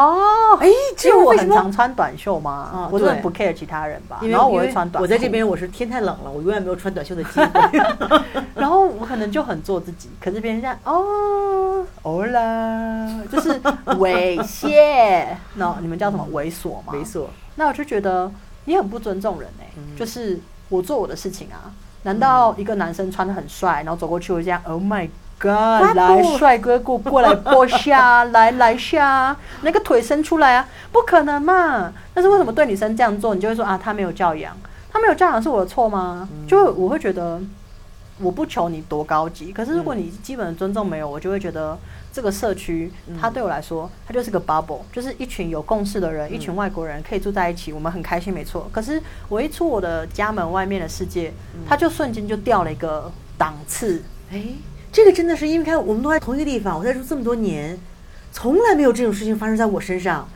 哎，因为我很常穿短袖嘛，我真的不 care 其他人吧，然后我会穿短。我在这边我是天太冷了，我永远没有穿短袖的机会，然后我可能就很做自己，可是别人家哦，欧啦，就是猥亵，那你们叫什么猥琐吗？猥琐，那我就觉得你很不尊重人哎，就是。我做我的事情啊，难道一个男生穿的很帅，然后走过去我这样？Oh my god！来，帅哥过过来剥虾，来来下，那个腿伸出来啊，不可能嘛！但是为什么对女生这样做，你就会说啊，他没有教养，他没有教养是我的错吗？就我会觉得，我不求你多高级，可是如果你基本的尊重没有，我就会觉得。这个社区，它对我来说，它就是个 bubble，就是一群有共识的人，一群外国人可以住在一起，我们很开心，没错。可是我一出我的家门外面的世界，它就瞬间就掉了一个档次。哎，这个真的是因为看我们都在同一个地方，我在住这么多年，从来没有这种事情发生在我身上，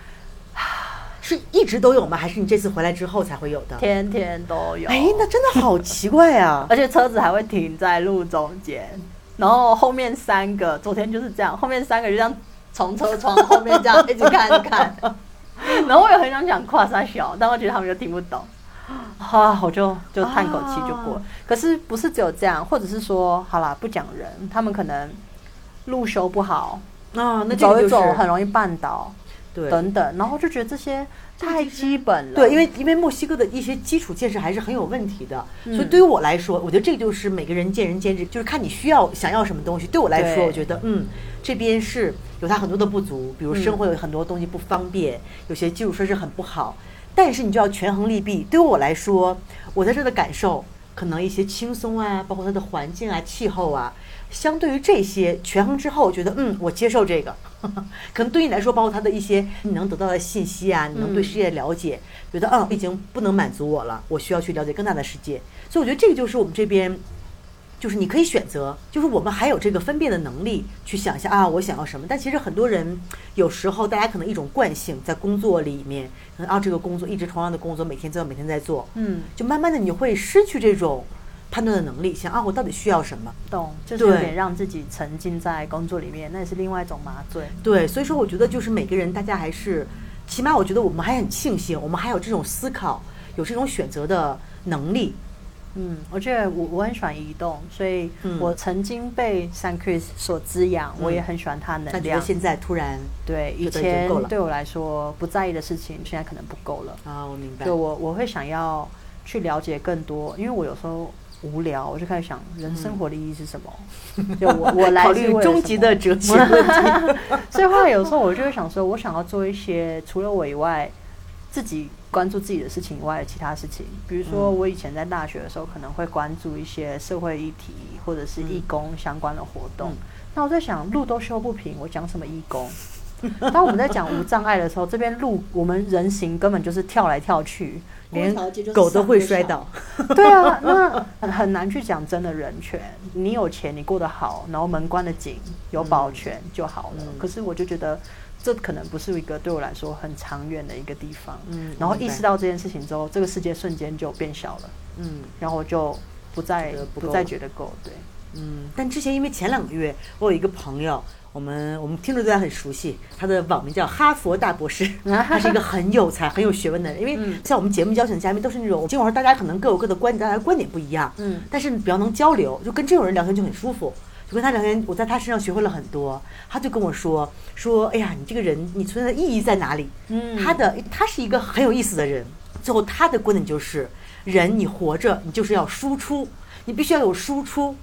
是一直都有吗？还是你这次回来之后才会有的？天天都有。哎，那真的好奇怪啊！而且车子还会停在路中间。然后后面三个，昨天就是这样，后面三个就这样从车窗后面这样一直看看。然后我也很想讲跨山小，但我觉得他们又听不懂。啊，我就就叹口气就过。可是不是只有这样，或者是说，好啦，不讲人，他们可能路修不好啊，那走一走很容易绊倒，对，等等。然后就觉得这些。太基本了，对，因为因为墨西哥的一些基础建设还是很有问题的，所以对于我来说，我觉得这就是每个人见仁见智，就是看你需要想要什么东西。对我来说，我觉得嗯，这边是有它很多的不足，比如生活有很多东西不方便，有些基础设施很不好，但是你就要权衡利弊。对于我来说，我在这的感受可能一些轻松啊，包括它的环境啊、气候啊。相对于这些权衡之后，我觉得嗯，我接受这个。可能对你来说，包括他的一些你能得到的信息啊，你能对世界了解，觉得嗯，已经不能满足我了，我需要去了解更大的世界。所以我觉得这个就是我们这边，就是你可以选择，就是我们还有这个分辨的能力，去想一下啊，我想要什么。但其实很多人有时候，大家可能一种惯性，在工作里面，可能啊，这个工作一直同样的工作，每天在每天在做，嗯，就慢慢的你会失去这种。判断的能力，想啊，我到底需要什么？懂，就是有点让自己沉浸在工作里面，那也是另外一种麻醉。对，所以说我觉得就是每个人，大家还是，起码我觉得我们还很庆幸，我们还有这种思考，有这种选择的能力。嗯，我觉得我我很喜欢移动，所以嗯我曾经被 San Chris 所滋养，我也很喜欢它能量。但觉得现在突然对，以前够了对我来说不在意的事情，现在可能不够了。啊，我明白对。我我会想要去了解更多，因为我有时候无聊，我就开始想人生活的意义是什么。就我 我来考虑终极的哲学问题。所以后来有时候我就会想说，我想要做一些除了我以外，自己关注自己的事情以外的其他事情。比如说，嗯我以前在大学的时候，可能会关注一些社会议题或者是义工相关的活动。嗯那我在想，路都修不平，我讲什么义工？当我们在讲无障碍的时候，这边路我们人行根本就是跳来跳去，连狗都会摔倒。对啊，那很很难去讲真的人权。你有钱，你过得好，然后门关的紧，有保全就好了。嗯可是我就觉得，这可能不是一个对我来说很长远的一个地方。嗯然后意识到这件事情之后，这个世界瞬间就变小了，嗯然后我就不再不不再觉得够。对，嗯，但之前因为前两个月我有一个朋友，我们我们听众对他很熟悉，他的网名叫哈佛大博士，他是一个很有才、很有学问的人。因为嗯像我们节目邀请的嘉宾都是那种，尽管说大家可能各有各的观点，大家观点不一样，嗯但是比较能交流，就跟这种人聊天就很舒服。就跟他聊天，我在他身上学会了很多。他就跟我说说，哎呀，你这个人，你存在的意义在哪里？嗯他的他是一个很有意思的人。最后他的观点就是，人你活着，你就是要输出，你必须要有输出。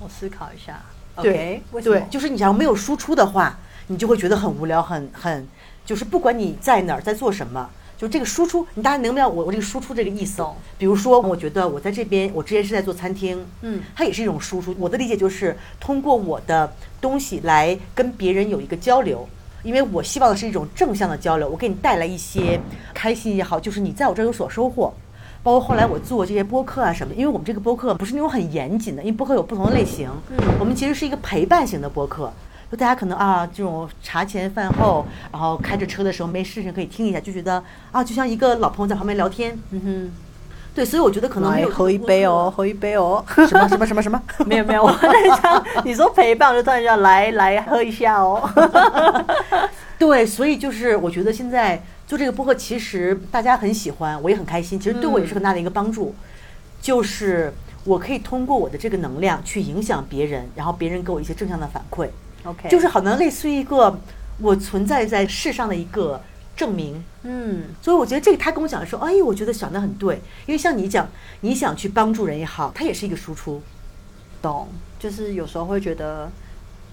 我思考一下。对对，就是你假如没有输出的话，你就会觉得很无聊，很很，就是不管你在哪儿，在做什么，就这个输出，你大家能不能我我这个输出这个意思哦？比如说，我觉得我在这边，我之前是在做餐厅，嗯它也是一种输出。我的理解就是通过我的东西来跟别人有一个交流。因为我希望的是一种正向的交流，我给你带来一些开心也好，就是你在我这儿有所收获。包括后来我做这些播客啊什么的，因为我们这个播客不是那种很严谨的，因为播客有不同的类型，嗯。我们其实是一个陪伴型的播客，就大家可能啊这种茶前饭后，然后开着车的时候没事情可以听一下，就觉得啊就像一个老朋友在旁边聊天，嗯哼。对，所以我觉得可，能没有来喝一杯哦，喝一杯哦。什么什么什么什么，没有没有，我 在想你说陪伴，我就突然想来来喝一下哦。对，所以就是我觉得现在做这个播客，其实大家很喜欢，我也很开心，其实对我也是很大的一个帮助，就是我可以通过我的这个能量去影响别人，然后别人给我一些正向的反馈，OK，就是好像类似于一个我存在在世上的一个证明。嗯所以我觉得这个他跟我讲的时候，哎，我觉得想的很对，因为像你讲，你想去帮助人也好，它也是一个输出。懂，就是有时候会觉得。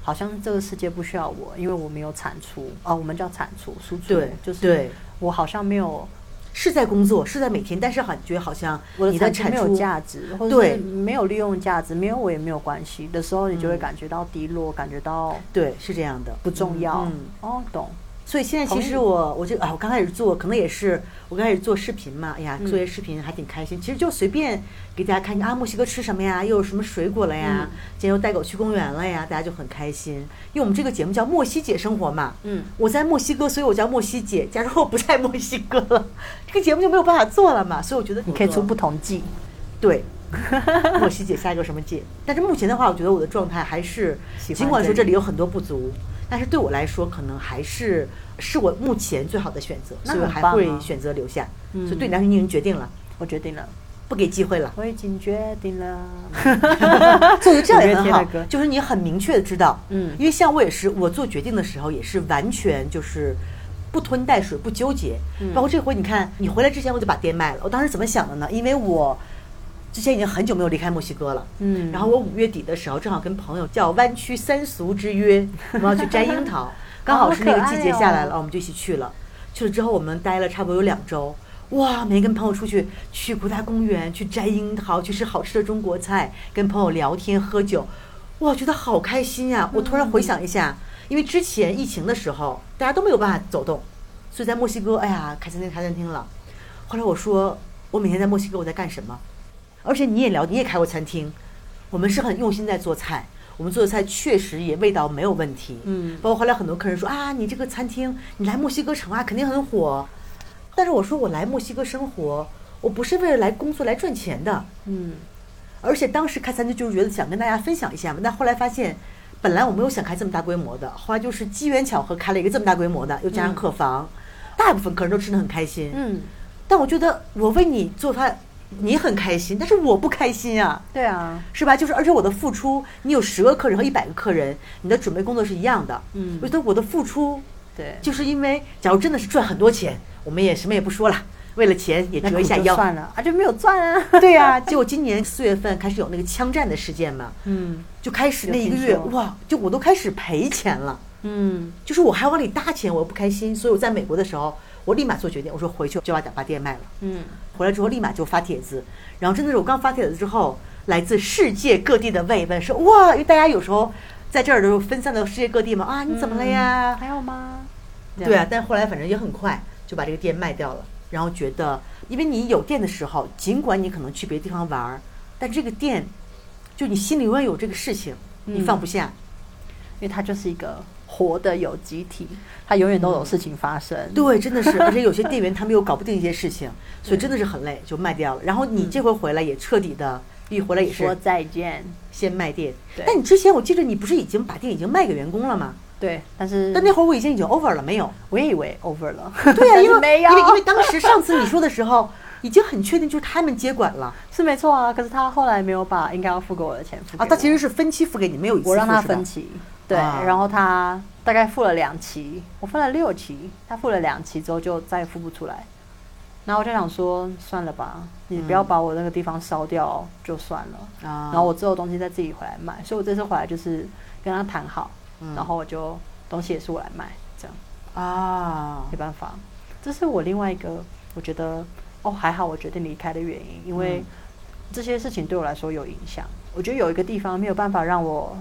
好像这个世界不需要我，因为我没有产出。哦，我们叫产出输出，对就是对。我好像没有是在工作，是在每天，但是好觉得好像我的你的产出没有价值，或者对。是没有利用价值，没有我也没有关系。的时候，你就会嗯。感觉到低落，感觉到对是这样的，不重要。嗯，哦，懂。所以现在其实我我就啊，我刚开始做，可能也是我刚开始做视频嘛，哎呀，嗯做些视频还挺开心。其实就随便给大家看啊，墨西哥吃什么呀，又有什么水果了呀，嗯今天又带狗去公园了呀，大家就很开心。因为我们这个节目叫墨西姐生活嘛，嗯，我在墨西哥，所以我叫墨西姐。假如我不在墨西哥了，这个节目就没有办法做了嘛。所以我觉得你可以出不同季。对，墨西姐下一个什么姐？但是目前的话，我觉得我的状态还是，尽管说这里有很多不足，但是对我来说，可能还是是我目前最好的选择，那所以我还会选择留下。嗯所以对你来说，你已经决定了，我决定了，不给机会了。我已经决定了。所以我觉得这样也很好就是你很明确的知道，嗯因为像我也是，我做决定的时候也是完全就是不吞带水，不纠结。嗯包括这回你看，你回来之前我就把店卖了，我当时怎么想的呢？因为我之前已经很久没有离开墨西哥了，嗯然后我五月底的时候正好跟朋友叫湾区三俗之约，我们要去摘樱桃，刚好是那个季节下来了，我们就一起去了。去了之后，我们待了差不多有两周。哇，每天跟朋友出去去国家公园，去摘樱桃，去吃好吃的中国菜，跟朋友聊天喝酒，哇，觉得好开心呀！我突然回想一下，因为之前疫情的时候，大家都没有办法走动，所以在墨西哥，哎呀，开餐厅开餐厅了。后来我说，我每天在墨西哥我在干什么？而且你也聊，你也开过餐厅，我们是很用心在做菜，我们做的菜确实也味道没有问题。嗯包括后来很多客人说啊，你这个餐厅你来墨西哥城啊，肯定很火。但是我说我来墨西哥生活，我不是为了来工作来赚钱的。嗯而且当时开餐厅就是觉得想跟大家分享一下嘛，但后来发现，本来我没有想开这么大规模的，后来就是机缘巧合开了一个这么大规模的，又加上客房，大部分客人都吃的很开心。嗯，但我觉得我为你做饭，你很开心，但是我不开心啊，对啊，是吧？就是而且我的付出，你有十个客人和一百个客人，你的准备工作是一样的。嗯我觉得我的付出，对，就是因为假如真的是赚很多钱，我们也什么也不说了，为了钱也折一下腰。算了啊，就没有赚啊。对呀、结果今年四月份开始有那个枪战的事件嘛，嗯就开始那一个月哇，就我都开始赔钱了。嗯就是我还往里搭钱，我又不开心，所以我在美国的时候，我立马做决定，我说回去就把把店卖了。嗯，回来之后立马就发帖子，然后真的是我刚发帖子之后，来自世界各地的慰问说哇，因为大家有时候在这儿都分散到世界各地嘛，啊你怎么了呀？还好吗？对啊，但后来反正也很快就把这个店卖掉了，然后觉得，因为你有店的时候，尽管你可能去别的地方玩儿，但这个店，就你心里永远有这个事情，你嗯放不下。因为它就是一个活的有集体，它永远都有事情发生。对，真的是，而且有些店员他们又搞不定一些事情，所以真的是很累，就卖掉了。然后你这回回来也彻底的，一回来也是说再见。先卖店。但你之前我记得你不是已经把店已经卖给员工了吗？对，但是但那会儿我已经已经 over 了，没有？我也以为 over 了。对呀、因为 没有，因为因为当时上次你说的时候，已经很确定就是他们接管了是没错啊，可是他后来没有把应该要付给我的钱付给啊，他其实是分期付给你，没有一次分期，对，啊。然后他大概付了两期，我分了六期，他付了两期之后就再也付不出来，然后我就想说算了吧，你不要把我那个地方烧掉就算了，啊，然后我之后东西再自己回来卖，所以我这次回来就是跟他谈好，嗯。然后我就东西也是我来卖，这样。啊。没，办法，这是我另外一个我觉得哦还好我决定离开的原因，因为嗯。这些事情对我来说有影响。我觉得有一个地方没有办法让我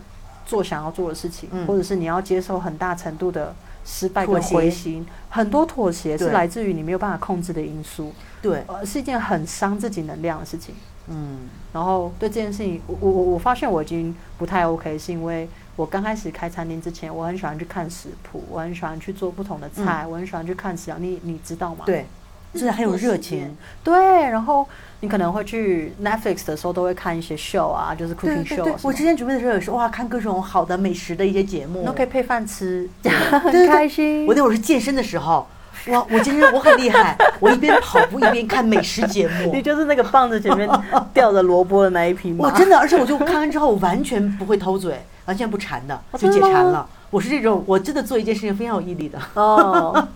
做想要做的事情，嗯。或者是你要接受很大程度的失败跟灰心，很多妥协是来自于你没有办法控制的因素，对，呃，是一件很伤自己能量的事情。嗯。然后对这件事情，我我我我发现我已经不太 OK，是因为我刚开始开餐厅之前，我很喜欢去看食谱，我很喜欢去做不同的菜，我很喜欢去看食疗，你你知道吗？嗯对，真的很有热情，对，然后你可能会去 Netflix 的时候都会看一些 show 啊，就是 cooking show 我之前准备的时候也是哇，看各种好的美食的一些节目，都可以配饭吃，对 很对开心。我那会儿是健身的时候，哇，我健身我很厉害，我一边跑步一边看美食节目。你。就是那个棒子前面吊着萝卜的那一匹马，我真的，而且我就看完之后，我完全不会偷嘴，完全不馋的，就解馋了。我是这种，我真的做一件事情非常有毅力的。哦，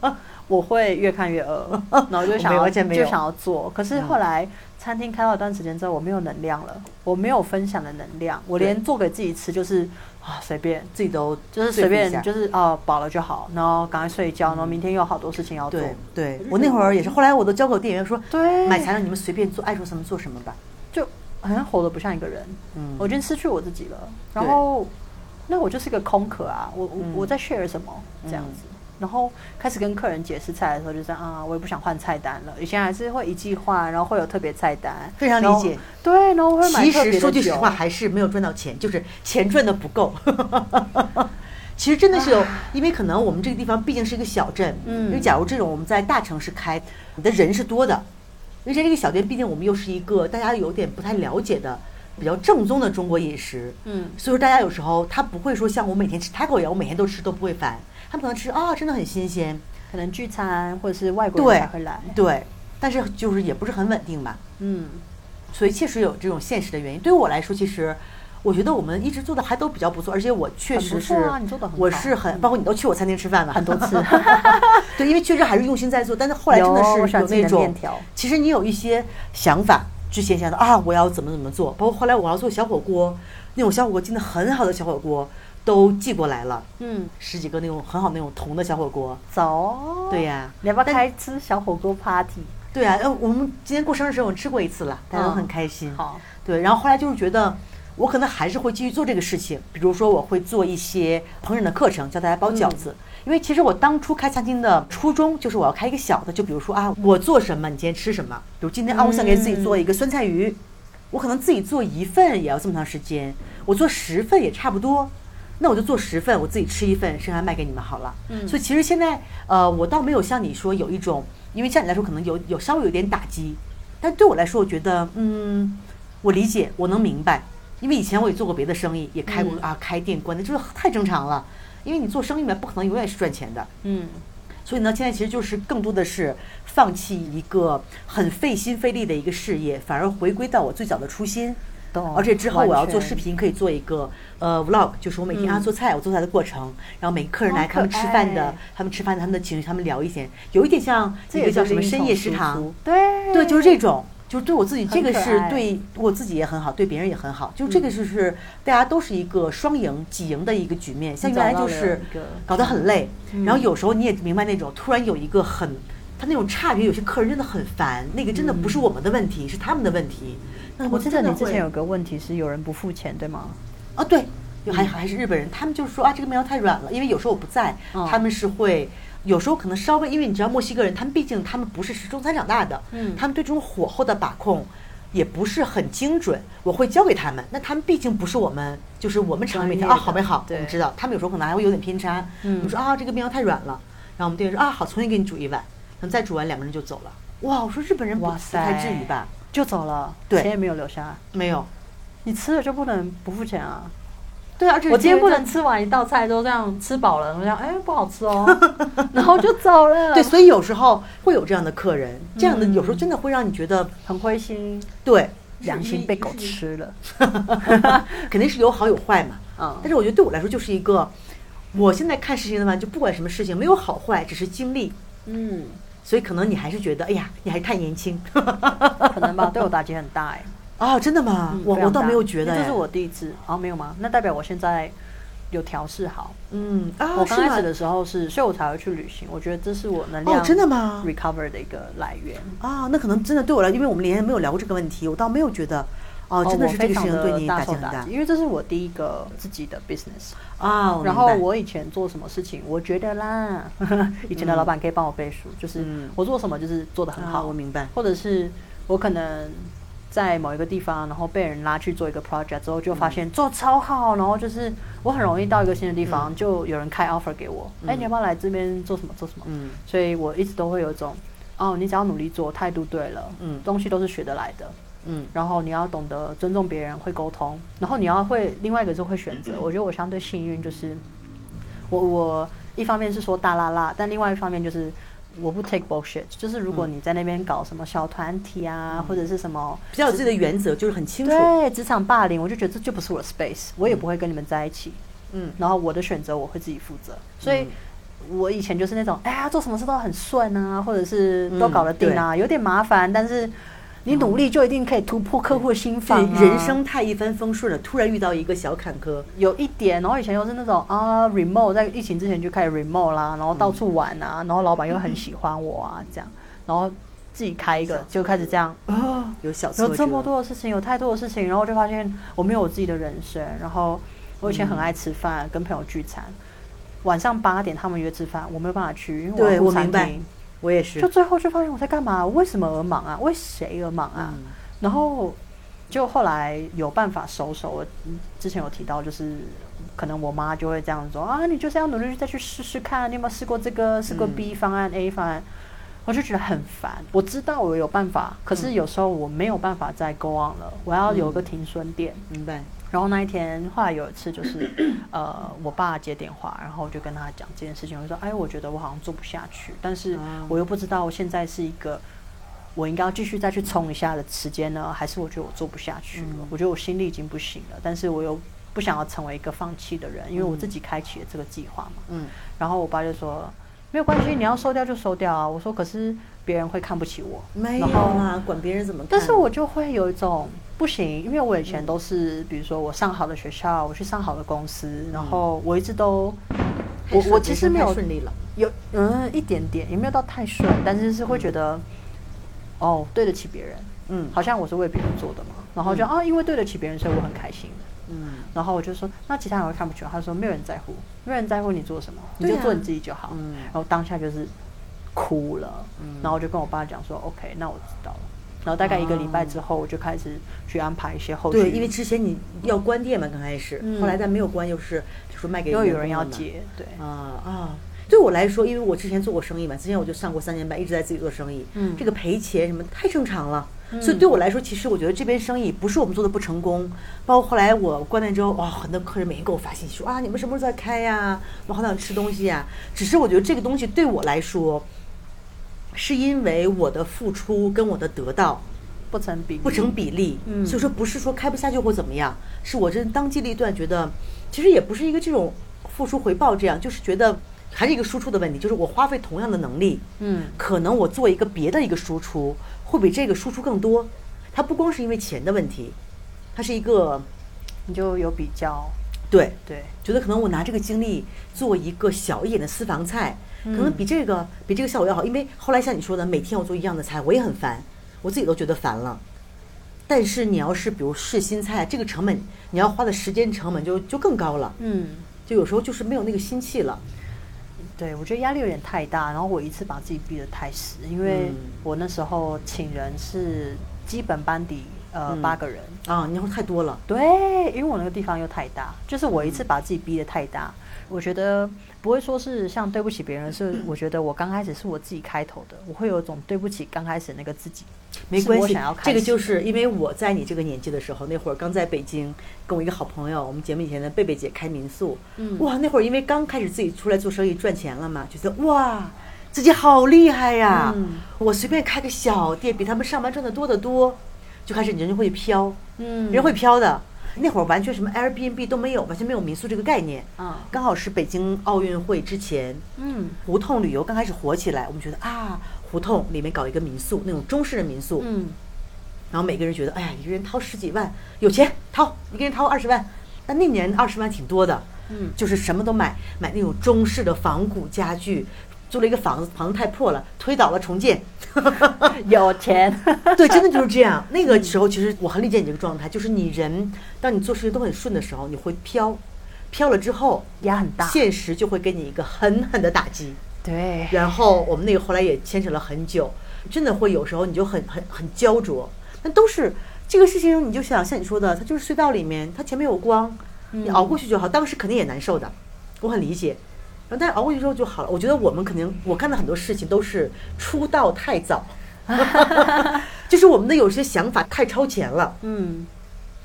我会越看越饿，然后就想要就想要做，可是后来餐厅开到一段时间之后，我没有能量了，我没有分享的能量，我连做给自己吃就是啊随便。自己都就是随便，就是哦饱了就好，然后赶快睡觉，然后明天有好多事情要做。对对，我那会儿也是，后来我都交给我店员说，对买材料你们随便做，爱做什么做什么吧。就好像活得不像一个人，嗯我已经失去我自己了。然后，那我就是个空壳啊，我我、嗯我在 share 什么这样子，然后开始跟客人解释菜的时候，就这样啊，我也不想换菜单了。以前还是会一季换，然后会有特别菜单，非常理解。对，然后会买其实说句实话，还是没有赚到钱，就是钱赚的不够。其实真的是有，因为可能我们这个地方毕竟是一个小镇，嗯因为假如这种我们在大城市开，你的人是多的，而且这个小店毕竟我们又是一个大家有点不太了解的、比较正宗的中国饮食，嗯所以说大家有时候他不会说像我每天吃 taco 一样，我每天都吃都不会烦，他们可能吃啊、真的很新鲜，可能聚餐或者是外国对人才会来，对，但是就是也不是很稳定吧，嗯，所以确实有这种现实的原因。对于我来说，其实我觉得我们一直做的还都比较不错，而且我确实是，啊你做的很我是很，嗯。包括你都去我餐厅吃饭了很多次。对，因为确实还是用心在做，但是后来真的是有那种其实你有一些想法，之前想的啊，我要怎么怎么做，包括后来我要做小火锅，那种小火锅真的很好的小火锅都寄过来了，嗯，十几个那种很好那种铜的小火锅。走哦。对呀、你要不要开吃小火锅 party？对呀、呃，我们今天过生日的时候我们吃过一次了，大家都很嗯开心。好，对，然后后来就是觉得，我可能还是会继续做这个事情，比如说我会做一些烹饪的课程，教大家包饺子。因为其实我当初开餐厅的初衷就是我要开一个小的，就比如说啊，我做什么，你今天吃什么。比如今天啊，我想给自己做一个酸菜鱼，我可能自己做一份也要这么长时间，我做十份也差不多。那我就做十份，我自己吃一份，剩下卖给你们好了。嗯所以其实现在，呃，我倒没有像你说有一种，因为像你来说可能有有稍微有点打击，但对我来说，我觉得，嗯，我理解，我能明白，因为以前我也做过别的生意，也开过、嗯啊开店关的，就是太正常了。因为你做生意嘛，不可能永远是赚钱的。嗯，所以呢，现在其实就是更多的是放弃一个很费心费力的一个事业，反而回归到我最早的初心。懂而且之后我要做视频，可以做一个呃 vlog，就是我每天啊做菜，我做菜的过程，然后每个客人来，他们吃饭的，他们吃饭的，他们的情绪，他们聊一些，有一点像一个叫什么深夜食堂，对对，就是这种。就是对我自己，这个是对我自己也很好，对别人也很好。就这个就是大家都是一个双赢、几赢的一个局面。像原来就是搞得很累，嗯然后有时候你也明白那种突然有一个很，他那种差别，有些客人真的很烦，那个真的不是我们的问题，是他们的问题。我记得你之前有个问题是有人不付钱，对吗？啊，对，有还还是日本人，他们就是说啊，这个面条太软了，因为有时候我不在，嗯他们是会有时候可能稍微，因为你知道墨西哥人，他们毕竟他们不是吃中餐长大的，嗯他们对这种火候的把控。也不是很精准，我会教给他们。那他们毕竟不是我们，就是我们厂里面啊，好没好？我对们知道，他们有时候可能还会有点偏差。嗯我们说啊，这个面条太软了，然后我们店员说啊，好，重新给你煮一碗，然后再煮完，两个人就走了。哇，我说日本人不不哇塞，太至于吧？就走了，对钱也没有留下。没有，你吃了就不能不付钱啊！对啊，而且我今天不能吃完一道菜都这样吃饱了，我这样哎不好吃哦，然后就走了。对，所以有时候会有这样的客人，这样的嗯有时候真的会让你觉得，很灰心，对，良心被狗吃了。肯定是有好有坏嘛。嗯但是我觉得对我来说就是一个，我现在看事情的话，就不管什么事情，没有好坏，只是经历。嗯，所以可能你还是觉得，哎呀，你还太年轻。可能吧，对我打击很大哎。啊，真的吗？我我倒没有觉得这是我第一次哦，没有吗？那代表我现在有调试好。嗯啊，我刚开始的时候是，所以我才会去旅行。我觉得这是我能量哦真的吗 recover 的一个来源。啊，那可能真的对我来，因为我们连没有聊过这个问题，我倒没有觉得，哦，真的是这个事非常的情对你大打击很大因为这是我第一个自己的 business。啊。然后我以前做什么事情，我觉得啦，以前的老板可以帮我背书，就是嗯。我做什么就是做的很好，啊我明白。或者是我可能在某一个地方，然后被人拉去做一个 project 之后，就发现做超好，然后就是我很容易到一个新的地方，就有人开 offer 给我，哎、你要不要来这边做什么做什么？嗯。所以我一直都会有一种，哦，你只要努力做，态度对了，嗯。东西都是学得来的。嗯然后你要懂得尊重别人，会沟通，然后你要会另外一个就会选择。我觉得我相对幸运，就是我我一方面是说大拉拉，但另外一方面就是我不 take bullshit。就是如果你在那边搞什么小团体啊，或者是什么比较有自己的原则，就是很清楚。对职场霸凌，我就觉得这就不是我的 space，我也不会跟你们在一起。嗯然后我的选择我会自己负责，所以。我以前就是那种，哎呀，做什么事都很顺啊，或者是都搞得定啊，有点麻烦，但是你努力就一定可以突破客户的心房、啊。对，人生太一帆风顺了，突然遇到一个小坎坷，有一点，然后以前又是那种啊，remote，在疫情之前就开始 remote 啦，然后到处玩啊，然后老板又很喜欢我啊，这样，然后自己开一个就开始这样，啊，有小有这么多的事情，有太多的事情，然后就发现我没有我自己的人生，然后我以前很爱吃饭，跟朋友聚餐，晚上八点他们约吃饭，我没有办法去，因为我明白。厅，我也是就，最后就发现我在干嘛？为什么而忙啊？为谁而忙啊？嗯然后就后来有办法收手。我嗯之前有提到，就是可能我妈就会这样说啊，你就是要努力再去试试看，你有没有试过这个？试过嗯 B 方案、A 方案？我就觉得很烦。我知道我有办法，可是有时候我没有办法再 go on 了，我要有个停损点。明白，然后那一天，后来有一次就是，呃，我爸接电话，然后我就跟他讲这件事情，我就说，哎，我觉得我好像做不下去，但是啊我又不知道现在是一个我应该要继续再去冲一下的时间呢，还是我觉得我做不下去了？嗯我觉得我心力已经不行了，但是我又不想要成为一个放弃的人，因为我自己开启了这个计划嘛。嗯然后我爸就说，没有关系，你要收掉就收掉啊。我说，可是别人会看不起我，没有然后啦，管别人怎么看，但是我就会有一种不行，因为我以前都是，比如说我上好的学校，我去上好的公司，然后我一直都，我我其实没有顺利了，有嗯一点点，也没有到太顺，但是是会觉得，哦对得起别人，嗯。好像我是为别人做的嘛，然后就啊因为对得起别人，所以我很开心。嗯。然后我就说，那其他人会看不起我。他说没有人在乎，没有人在乎你做什么，你就做你自己就好。嗯。然后当下就是哭了，嗯然后我就跟我爸讲说，OK，那我知道了。然后大概一个礼拜之后，我就开始去安排一些后续。对，因为之前你要关店嘛，刚开始，嗯后来但没有关，又是就是卖给又有人要接，对，啊啊！对我来说，因为我之前做过生意嘛，之前我就上过三年班，一直在自己做生意，嗯这个赔钱什么太正常了。所以对我来说，其实我觉得这边生意不是我们做的不成功。包括后来我关店之后，哇，很多客人每天给我发信息说啊，你们什么时候再开呀？我好想吃东西呀。只是我觉得这个东西对我来说，是因为我的付出跟我的得到不成比例。不成比例，嗯。所以说不是说开不下去或怎么样，是我真当机立断，觉得其实也不是一个这种付出回报这样，就是觉得还是一个输出的问题，就是我花费同样的能力，嗯。可能我做一个别的一个输出，会比这个输出更多。它不光是因为钱的问题，它是一个你就有比较，对。对，觉得可能我拿这个精力做一个小一点的私房菜，可能比这个比这个效果要好。因为后来像你说的，每天我做一样的菜，我也很烦，我自己都觉得烦了。但是你要是比如试新菜，这个成本你要花的时间成本就就更高了，嗯，就有时候就是没有那个心气了。对，我觉得压力有点太大，然后我一次把自己逼得太死，因为嗯我那时候请人是基本班底呃嗯八个人，啊，你要太多了，对，因为我那个地方又太大，就是我一次把自己逼得太大。我觉得不会说是像对不起别人，是我觉得我刚开始是我自己开头的，我会有一种对不起刚开始那个自己。没关系这个就是因为我在你这个年纪的时候，那会儿刚在北京，跟我一个好朋友，我们节目以前的贝贝姐开民宿，嗯哇，那会儿因为刚开始自己出来做生意赚钱了嘛，觉得哇，自己好厉害呀，嗯我随便开个小店，比他们上班赚的多得多，就开始人就会飘，嗯人会飘的。那会儿完全什么 Airbnb 都没有，完全没有民宿这个概念。嗯刚好是北京奥运会之前，嗯胡同旅游刚开始火起来，我们觉得啊，胡同里面搞一个民宿，那种中式的民宿，嗯然后每个人觉得，哎呀，一个人掏十几万，有钱掏，一个人掏二十万。但那年二十万挺多的，嗯就是什么都买，买那种中式的仿古家具，租了一个房子，房子太破了，推倒了重建。有钱，对，真的就是这样。那个时候其实我很理解你这个状态，就是你人当你做事情都很顺的时候，你会飘，飘了之后，压很大。现实就会给你一个狠狠的打击。对，然后我们那个后来也牵扯了很久，真的会有时候你就很很很焦灼，那都是这个事情，你就想像你说的，它就是隧道里面，它前面有光，你熬过去就好。当时肯定也难受的，我很理解。然后但是熬过去之后就好了。我觉得我们肯定，我干的很多事情都是出道太早，就是我们的有些想法太超前了。嗯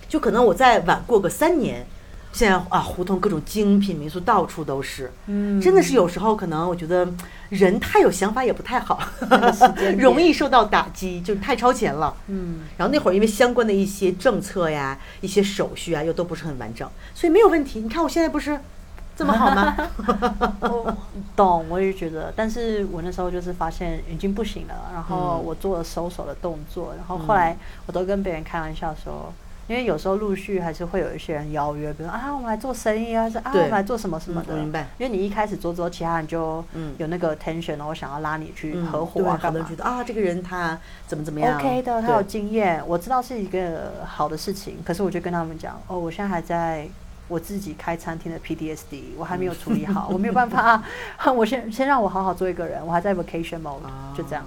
就可能我再晚过个三年，现在啊，胡同各种精品民宿到处都是，嗯真的是有时候可能我觉得人太有想法也不太好容易受到打击，就是太超前了。嗯然后那会儿因为相关的一些政策呀、一些手续啊，又都不是很完整，所以没有问题。你看我现在不是这么好吗？我懂，我也觉得，但是我那时候就是发现已经不行了，然后嗯我做了收手的动作，然后后来我都跟别人开玩笑说。因为有时候陆续还是会有一些人邀约，比如说啊，我们来做生意啊，还是啊，我们来做什么什么的。嗯明白因为你一开始做之后，其他人就嗯有那个 tension，然后想要拉你去嗯合伙啊，干嘛好多人觉得啊，这个人他怎么怎么样 OK 的，他有经验，我知道是一个好的事情。可是我就跟他们讲，哦，我现在还在我自己开餐厅的 PDSD 我还没有处理好，我没有办法，我先先让我好好做一个人，我还在 vacation mode，、啊就这样。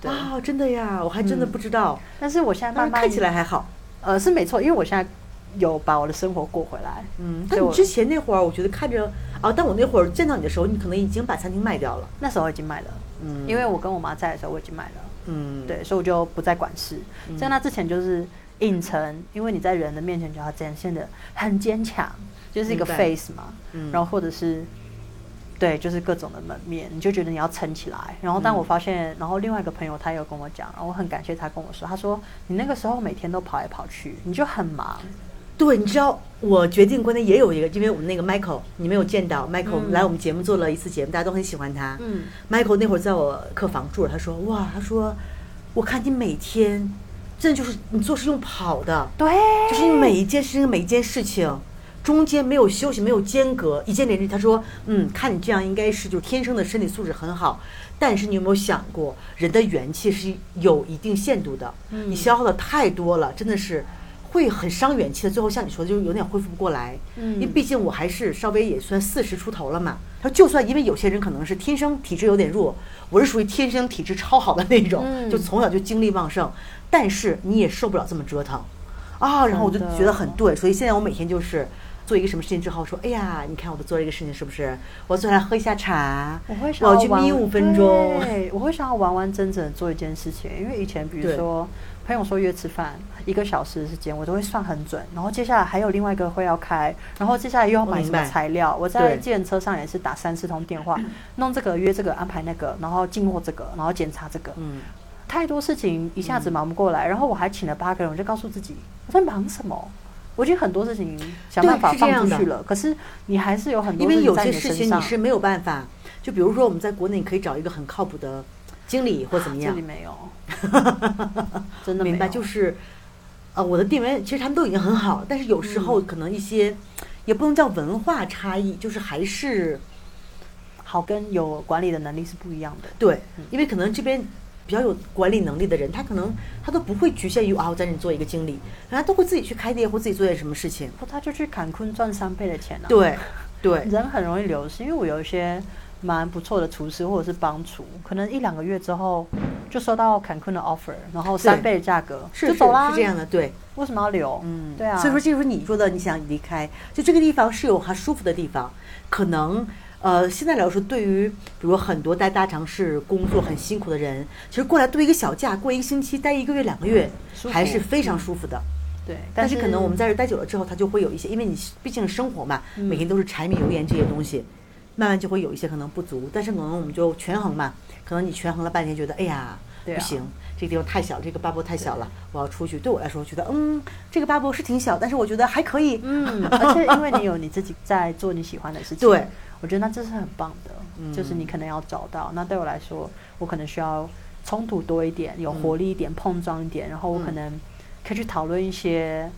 对，啊，真的呀，我还真的嗯不知道，但是我现在慢慢看起来还好。呃是没错，因为我现在有把我的生活过回来。嗯，但你之前那会儿，我觉得看着啊，但我那会儿见到你的时候，你可能已经把餐厅卖掉了。那时候已经卖了，嗯因为我跟我妈在的时候我已经卖了。嗯，对，所以我就不再管事。嗯在那之前就是硬撑，因为你在人的面前就要展现的很坚强，就是一个 face 嘛。嗯然后或者是对，就是各种的门面，你就觉得你要撑起来。然后当嗯我发现，然后另外一个朋友他有跟我讲，然后我很感谢他跟我说，他说你那个时候每天都跑来跑去，你就很忙。对，你知道我决定关键也有一个，因为我们那个 Michael，你没有见到 Michael、嗯来我们节目做了一次节目，大家都很喜欢他。嗯 Michael 那会儿在我客房住着，他说哇，他说我看你每天真的就是你做事用跑的，对，就是你每一件事情每一件事情中间没有休息，没有间隔，一件连着。他说，嗯，看你这样应该是就是天生的身体素质很好，但是你有没有想过，人的元气是有一定限度的，嗯你消耗的太多了，真的是。会很伤元气的，最后像你说的，就是有点恢复不过来。嗯因为毕竟我还是稍微也算四十出头了嘛。他说就算因为有些人可能是天生体质有点弱，我是属于天生体质超好的那种，嗯就从小就精力旺盛，但是你也受不了这么折腾啊。然后我就觉得很对，所以现在我每天就是做一个什么事情之后，说，哎呀，你看我都做了一个事情，是不是？我坐下来喝一下茶，我会想要去眯五分钟。对，我会想要完完整整做一件事情，因为以前比如说朋友说约吃饭一个小时的时间，我都会算很准，然后接下来还有另外一个会要开，然后接下来又要买什么材料，我在对计程车上也是打三四通电话，弄这个约这个安排那个，然后进货这个，然后检查这个，嗯，太多事情一下子忙不过来，然后我还请了八个人，我就告诉自己我在忙什么。我已经很多事情想办法是这样的放出去了，可是你还是有很多因为有些事情你。是没有办法，就比如说我们在国内你可以找一个很靠谱的经理或怎么样这里，没有，真的明白？就是，呃，我的店员其实他们都已经很好，但是有时嗯候可能一些、也不能叫文化差异，就是还是好跟有管理的能力是不一样的。对，因为可能这边比较有管理能力的人，他可能他都不会局限于啊，我在这里做一个经理，人家都会自己去开店或自己做点什么事情。不，他就去坎昆赚三倍的钱啊。，对，对，人很容易流失，因为我有一些蛮不错的厨师或者是帮厨，可能一两个月之后就收到坎昆的 offer，然后三倍的价格是就走啦。是这样的，对，为什么要留？嗯，对啊。所以说，这就是你说的，你想离开，就这个地方是有很舒服的地方，可能。呃，现在来说，对于比如很多在大城市工作很辛苦的人，其实过来度一个小假，过一个星期，待一个月、两个月，还是非常舒服的。对，但是可能我们在这儿待久了之后，他就会有一些，因为你毕竟生活嘛，嗯每天都是柴米油盐这些东西，慢慢就会有一些可能不足。但是可能我们就权衡嘛，可能你权衡了半天，觉得哎呀对啊不行，这个地方太小，这个 bubble 太小了，我要出去。对我来说，我觉得嗯，这个 bubble 是挺小，但是我觉得还可以。嗯，而且因为你有你自己在做你喜欢的事情，对，我觉得那这是很棒的，嗯。就是你可能要找到。那对我来说，我可能需要冲突多一点，有活力一点，碰撞一点，然后我可嗯。能可以去讨论一些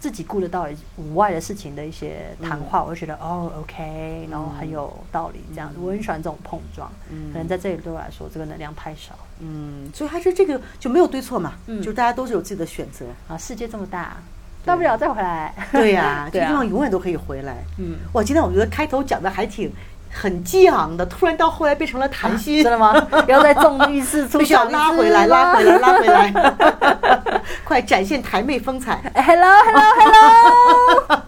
自己顾得到以外的事情的一些谈话，我就觉得哦，OK，然后很有道理，这样子，我很喜欢这种碰撞。嗯。可能在这里对我来说，这个能量太少嗯，所以还是这个就没有对错嘛，嗯。就大家都是有自己的选择。啊，世界这么大，大不了再回来。对呀、这地方永远都可以回来。嗯，哇，今天我觉得开头讲的还挺很激昂的，突然到后来变成了谈心，真的吗？然后再纵欲四出必须要小拉回来，拉回来，拉回来，快展现台妹风采。Hello，Hello，Hello。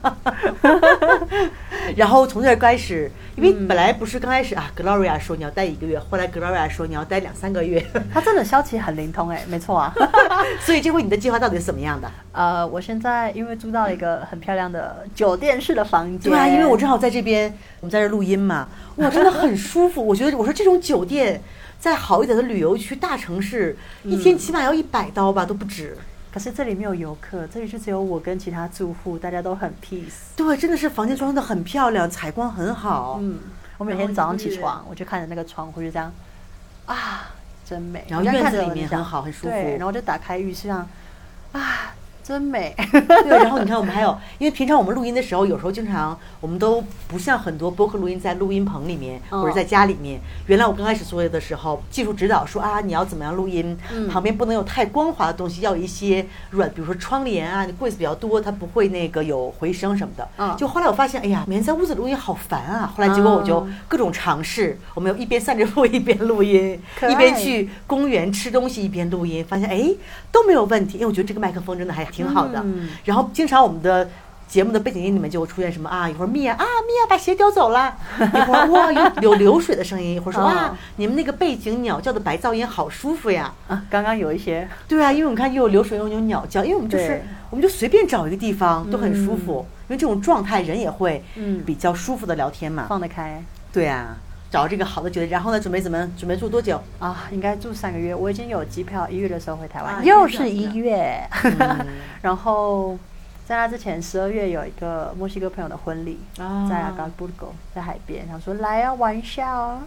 然后从这儿开始，因为嗯本来不是刚开始啊，Gloria 说你要待一个月，后来 Gloria 说你要待两三个月，他真的消息很灵通哎，没错啊。所以这回你的计划到底是怎么样的？呃，我现在因为租到了一个很漂亮的酒店式的房间，对啊，因为我正好在这边，我们在这录音嘛，哇，真的很舒服。我觉得，我说这种酒店，在好一点的旅游区、大城市，一天起码要一百刀吧，都不止。可是这里没有游客，这里就只有我跟其他住户，大家都很 peace。对，真的是房间装的很漂亮，采光很好。嗯，我每天早上起床，我就看着那个窗户，就这样啊，真美。然后院子里面很好很舒服对，然后我就打开浴室，上啊，真美。对，然后你看我们还有，因为平常我们录音的时候，有时候经常我们都不像很多播客录音在录音棚里面哦或者在家里面。原来我刚开始做的时候，技术指导说啊，你要怎么样录音，嗯旁边不能有太光滑的东西，要有一些软，比如说窗帘啊，你柜子比较多，它不会那个有回声什么的。嗯就后来我发现，哎呀，每天在屋子录音好烦啊。后来结果我就嗯各种尝试，我们有一边散着步一边录音，一边去公园吃东西一边录音，发现哎都没有问题，因为我觉得这个麦克风真的还挺好的。嗯。然后经常我们的节目的背景音里面就会出现什么啊，一会儿米娅啊，米娅把鞋叼走了，一会儿哇有有流水的声音，一会儿说哇哦。你们那个背景鸟叫的白噪音好舒服呀。啊，刚刚有一些。对啊，因为我们看又有流水又有鸟叫，因为我们就是我们就随便找一个地方都很舒服，嗯因为这种状态人也会嗯。比较舒服的聊天嘛。放得开。对啊，找这个好的酒店，然后呢准备怎么准备住多久？啊，应该住三个月。我已经有机票，一月的时候回台湾，啊又是一月 然后在那之前，十二月有一个墨西哥朋友的婚礼，啊在 Acapulco，在海边，他说来啊玩一下哦。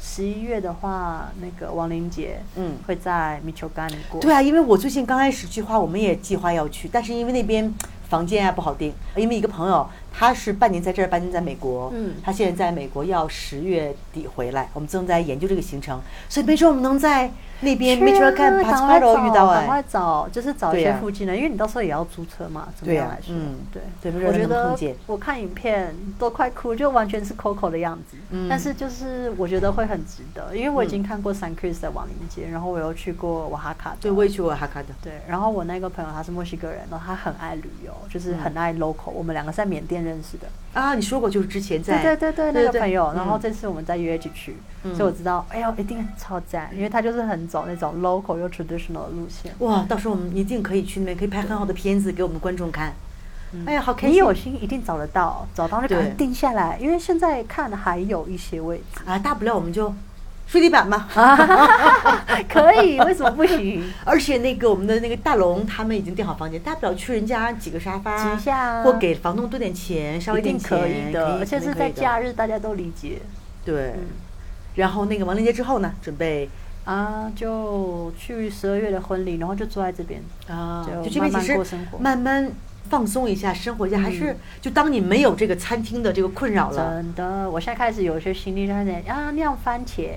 十一月的话，那个亡灵节，嗯会在米丘干过。对啊，因为我最近刚开始计划，我们也计划要去，但是因为那边房间啊不好订，因为一个朋友他是半年在这儿，半年在美国，嗯。他现在在美国要十月底回来，我们正在研究这个行程，所以没准我们能在那边去 m i c h 啊 o a n 赶 p a s 快 p a r o 遇到赶快哎，找，就是找一些附近的，因为你到时候也要租车嘛，怎么对啊样来说？嗯对我觉得我看影片都快哭，就完全是 Coco 的样子。嗯但是就是我觉得会很值得，因为我已经看过 San Chris 的亡灵节，然后我又去过瓦哈卡的。对，我也去过哈卡的，对，然后我那个朋友他是墨西哥人，然后他很爱旅游，就是很爱 local。我们两个在缅甸认识的。啊，你说过就是之前对在对对对，那个朋友，嗯然后这次我们再约一起去，嗯所以我知道，哎呦，一定超赞，因为他就是很走那种 local 又 traditional 的路线。哇，到时候我们一定可以去那边，可以拍很好的片子给我们观众看。哎呀，好开心！你有心一定找得到，找到就赶快定下来，因为现在看还有一些位置啊，大不了我们就睡地板嘛。可以，为什么不行？而且那个我们的那个大龙他们已经订好房间，大不了去人家几个沙发，挤一下啊或给房东多点钱，稍微一定点钱可以的，而且是在假日。日，大家都理解对，嗯然后那个亡灵节之后呢，准备啊。就去十二月的婚礼，然后就坐在这边，啊，就就这边慢其实慢过生活慢慢放松一下，生活一下，还是嗯就当你没有这个餐厅的这个困扰了。真的，我现在开始有一些心力，在那啊酿番茄，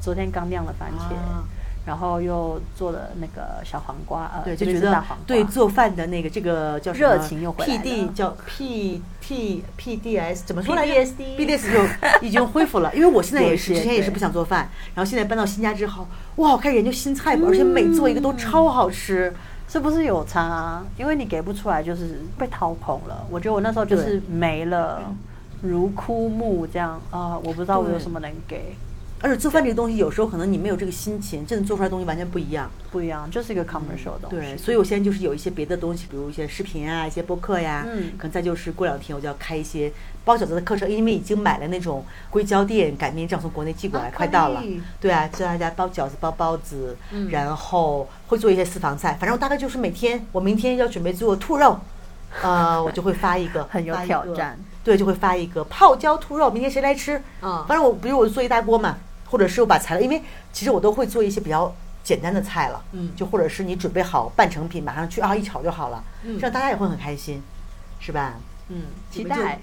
昨天刚酿了番茄，啊然后又做了那个小黄瓜，呃，对，就觉得对做饭的那个这个叫什么？热情又回来了。PD 叫 P T P D S 怎么说来着 PTSD B D S 就已经恢复了，因为我现在也是之前也是不想做饭，然后现在搬到新家之后，哇，我开始研究新菜谱，而且每做一个都超好吃。是不是有差、啊？因为你给不出来，就是被掏空了。我觉得我那时候就是没了，如枯木这样啊、我不知道我有什么能给，而且做饭这个东西，有时候可能你没有这个心情，真的做出来的东西完全不一样。不一样，就是一个 commercial 的。对，所以我现在就是有一些别的东西，比如一些视频啊，一些播客呀，嗯可能再就是过两天我就要开一些包饺子的课程，因为已经买了那种硅胶垫擀面杖从国内寄过来，啊快到了。对啊，教大家包饺子、包包子，嗯然后会做一些私房菜，反正我大概就是每天，我明天要准备做兔肉，呃，我就会发一个，很有挑战。对，就会发一个泡椒兔肉，明天谁来吃？嗯反正我比如我做一大锅嘛，或者是我把材料，因为其实我都会做一些比较简单的菜了，嗯就或者是你准备好半成品，马上去啊一炒就好了，嗯这样大家也会很开心，是吧？嗯，期待。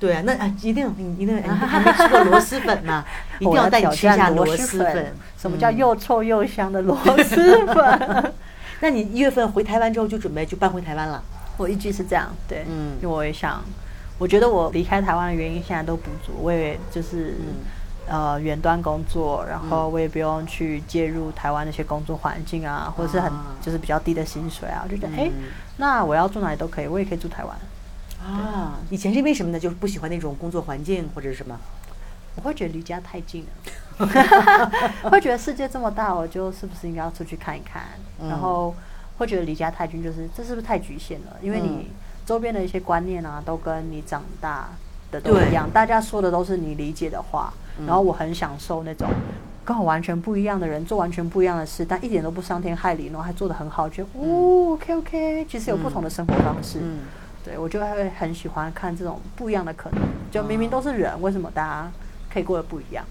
对啊，那啊一定你一定你还没吃过螺蛳粉呢，一定要带你吃一下螺蛳粉。什么叫嗯？又臭又香的螺蛳粉？那你一月份回台湾之后就准备就搬回台湾了？我一直是这样，对，嗯因为我也想，我觉得我离开台湾的原因现在都补足，我也就是、嗯呃远端工作，然后我也不用去介入台湾那些工作环境啊，或者是很啊就是比较低的薪水啊，我就觉得哎、那我要住哪里都可以，我也可以住台湾。啊，以前是因为什么呢？就是不喜欢那种工作环境或者是什么？我会觉得离家太近了，会觉得世界这么大，我就是不是应该要出去看一看？嗯然后会觉得离家太近，就是这是不是太局限了？因为嗯你周边的一些观念啊，都跟你长大的都对一样，大家说的都是你理解的话。嗯然后我很享受那种跟我完全不一样的人做完全不一样的事，但一点都不伤天害理，然后还做得很好，觉得哦，OK OK，其实有不同的生活方式。嗯，对我就会很喜欢看这种不一样的可能，就明明都是人，为什么大家可以过得不一样？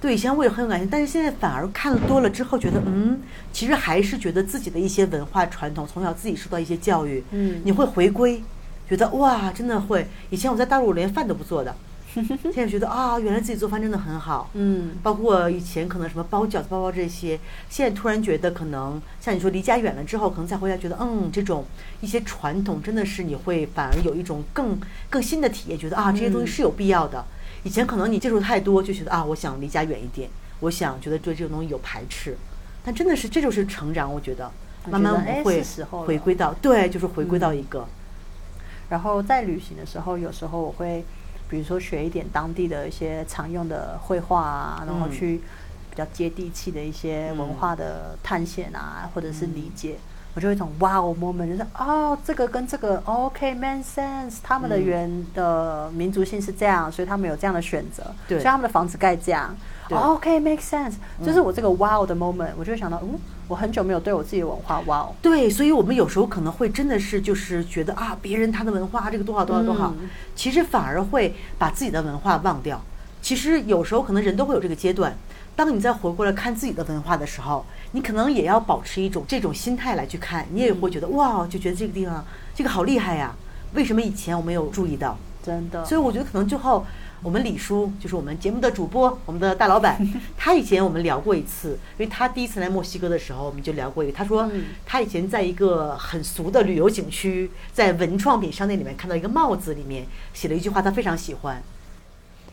对，以前我也很有感情，但是现在反而看了多了之后，觉得嗯，其实还是觉得自己的一些文化传统，从小自己受到一些教育，嗯你会回归，觉得哇，真的会。以前我在大陆连饭都不做的，现在觉得啊，原来自己做饭真的很好。嗯，包括以前可能什么包饺子、包包这些，现在突然觉得可能像你说离家远了之后，可能再回来觉得，嗯，这种一些传统真的是你会反而有一种更更新的体验，觉得啊这些东西是有必要的。以前可能你接触太多，就觉得啊我想离家远一点，我想觉得对这种东西有排斥，但真的是这就是成长，我觉得慢慢我们会回归到对，就是回归到一个然后在旅行的时候，有时候我会，比如说学一点当地的一些常用的绘画啊，然后嗯。去比较接地气的一些文化的探险啊，或者是理解。我就有一种哇哦 moment，就是哦，这个跟这个 OK man sense，他们的嗯原的民族性是这样，所以他们有这样的选择，所以他们的房子盖这样。对。OK make sense，就是我这个哇哦的 moment，我就会想到，嗯，我很久没有对我自己的文化哇哦。对，所以我们有时候可能会真的是就是觉得啊，别人他的文化这个多好多好多好，嗯其实反而会把自己的文化忘掉。其实有时候可能人都会有这个阶段，当你再回过来看自己的文化的时候，你可能也要保持一种这种心态来去看，你也会觉得、哇，就觉得这个地方这个好厉害呀，为什么以前我没有注意到？真的，所以我觉得可能最后我们李叔就是我们节目的主播，我们的大老板，他以前我们聊过一次，因为他第一次来墨西哥的时候，我们就聊过一个，他说嗯。他以前在一个很俗的旅游景区，在文创品商店里面看到一个帽子里面写了一句话，他非常喜欢，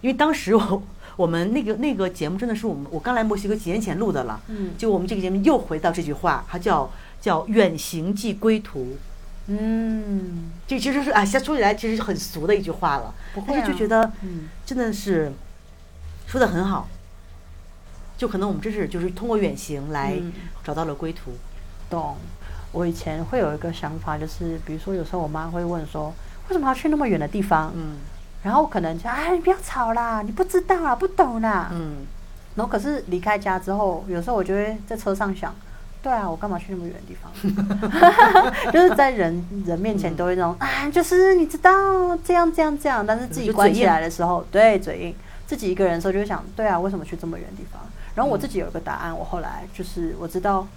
因为当时我。我们那个那个节目真的是我们我刚来墨西哥几年前录的了，嗯。就我们这个节目又回到这句话，它叫叫远行即归途，嗯，就其实是啊，现在说起来其实是很俗的一句话了，但是就啊觉得嗯真的是说的很好。就可能我们真是就是通过远行来嗯找到了归途。懂。我以前会有一个想法，就是比如说有时候我妈会问说，为什么要去那么远的地方？嗯然后我可能就哎，你不要吵啦，你不知道啊，不懂啦。嗯，然后可是离开家之后，有时候我就会在车上想，对啊，我干嘛去那么远的地方？就是在人人面前都会那种啊，就是你知道这样这样这样，但是自己关起来的时候，对嘴硬，自己一个人的时候就会想，对啊，为什么去这么远的地方？然后我自己有一个答案，我后来就是我知道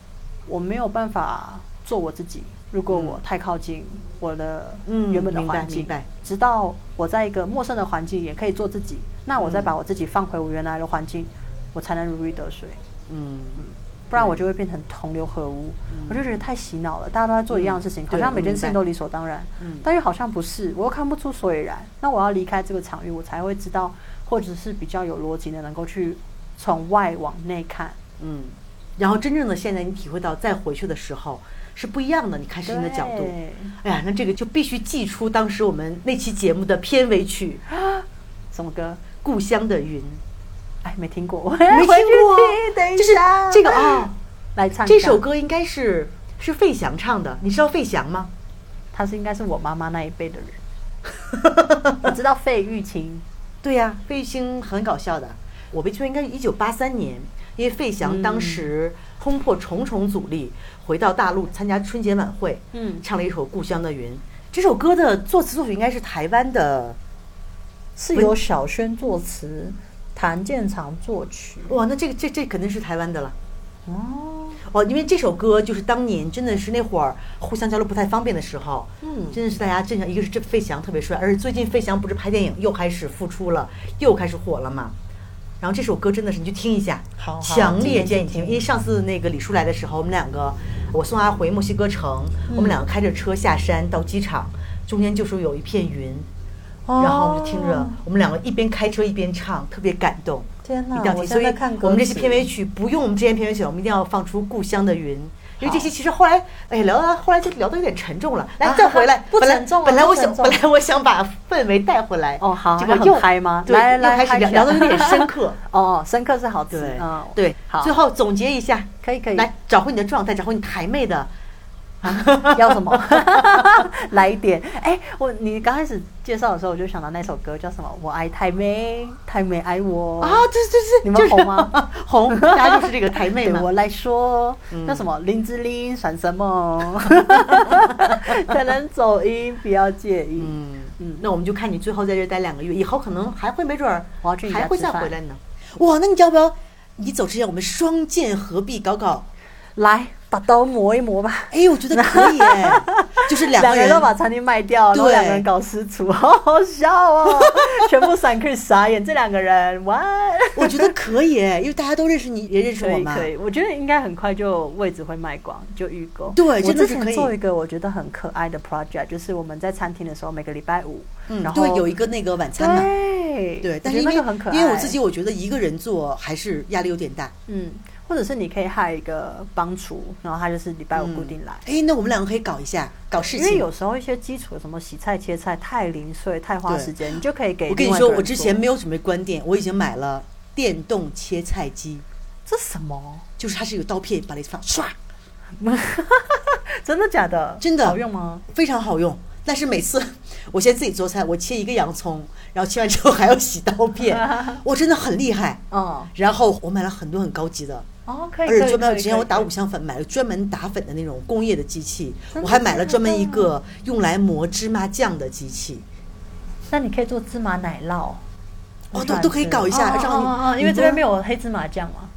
我没有办法做我自己，如果我太靠近我的嗯原本的环境，直到我在一个陌生的环境也可以做自己，那我再把我自己放回我原来的环境，我才能如鱼得水。嗯，不然我就会变成同流合污。我就觉得太洗脑了，大家都在做一样的事情，嗯好像每件事情都理所当然。嗯但又好像不是，我又看不出所以然。那我要离开这个场域，我才会知道，或者是比较有逻辑的，能够去从外往内看。嗯，然后真正的现在你体会到再回去的时候是不一样的，你看事情的角度。哎呀，那这个就必须寄出当时我们那期节目的片尾曲什么歌？《故乡的云》，哎，没听过，没听过。就是下这个啊，来唱这首歌，应该是是费翔唱的，你知道费翔吗？他是应该是我妈妈那一辈的人。我知道费玉清，对呀、费玉清很搞笑的。我被圈应该是一九八三年，因为费翔当时冲破重重阻力，回到大陆参加春节晚会，嗯。唱了一首《故乡的云》。这首歌的作词作曲应该是台湾的，是由小轩作词，谭健常作曲。哇，那这个这这肯定是台湾的了。哦，哦，因为这首歌就是当年真的是那会儿互相交流不太方便的时候，嗯真的是大家正想，一个是这费翔特别帅，而且最近费翔不是拍电影又开始复出了，又开始火了嘛。然后这首歌真的是你去听一下，好好强烈建议听，因为上次那个李叔来的时候，我们两个我送他回墨西哥城，我们两个开着车下山到机场，中间就是有一片云，然后我们就听着，我们两个一边开车一边唱，特别感动。天哪一定要听。我所以我们这些片尾曲不用我们之前片尾曲，我们一定要放出《故乡的云》。因为这些其实后来，哎，聊到后来就聊得有点沉重了。来，啊再回 来，不沉重了本来我想，本来我想把氛围带回来。哦好结果又嗨吗对，来来又开始聊聊得有点深刻。哦，深刻是好词，对嗯，对，好，最后总结一下，可以可以，来找回你的状态，找回你台妹的。要什么？来一点。哎、我你刚开始介绍的时候，我就想到那首歌叫什么？我爱台妹，台妹爱我啊，对对对，你们红吗？红，大家就是这个台妹嘛。对我来说，嗯那什么林志玲算什么？可能走音，不要介意。嗯嗯嗯，那我们就看你最后在这待两个月，以后可能还会没准儿我要还会再回来呢。哇，那你要不要？你走之前我们双剑合璧搞搞？来，把刀磨一磨吧。哎，我觉得可以哎，就是两两个个人人都把餐厅卖掉，然后对两个人搞私厨，好好笑哦！全部散客傻眼，这两个人哇，我觉得可以哎，因为大家都认识你，也认识我嘛。可以我觉得应该很快就位置会卖光，就预购。对我之真的是可以前做一个我觉得很可爱的 project，就是我们在餐厅的时候，每个礼拜五，嗯，然后对，有一个那个晚餐嘛。对对，但是那个很可爱，因为我自己我觉得一个人做还是压力有点大。嗯，或者是你可以害一个帮厨，然后他就是礼拜五固定来。哎，那我们两个可以搞一下，搞事情。因为有时候一些基础的什么洗菜切菜太零碎太花时间，你就可以给我跟你说，我之前没有准备关店，我已经买了电动切菜机，这什么？就是它是有刀片，把它一放，唰，真的假的？真的好用吗？非常好用。但是每次 我现在自己做菜，我切一个洋葱，然后切完之后还要洗刀片，我真的很厉害。嗯，然后我买了很多很高级的，哦，可以，而且专门之前我打五香粉买了专门打粉的那种工业的机器，我还买了专门一个用来磨芝麻酱的机器。那你可以做芝麻奶酪，哦我喜欢都都可以搞一下哦哦因为这边没有黑芝麻酱嘛。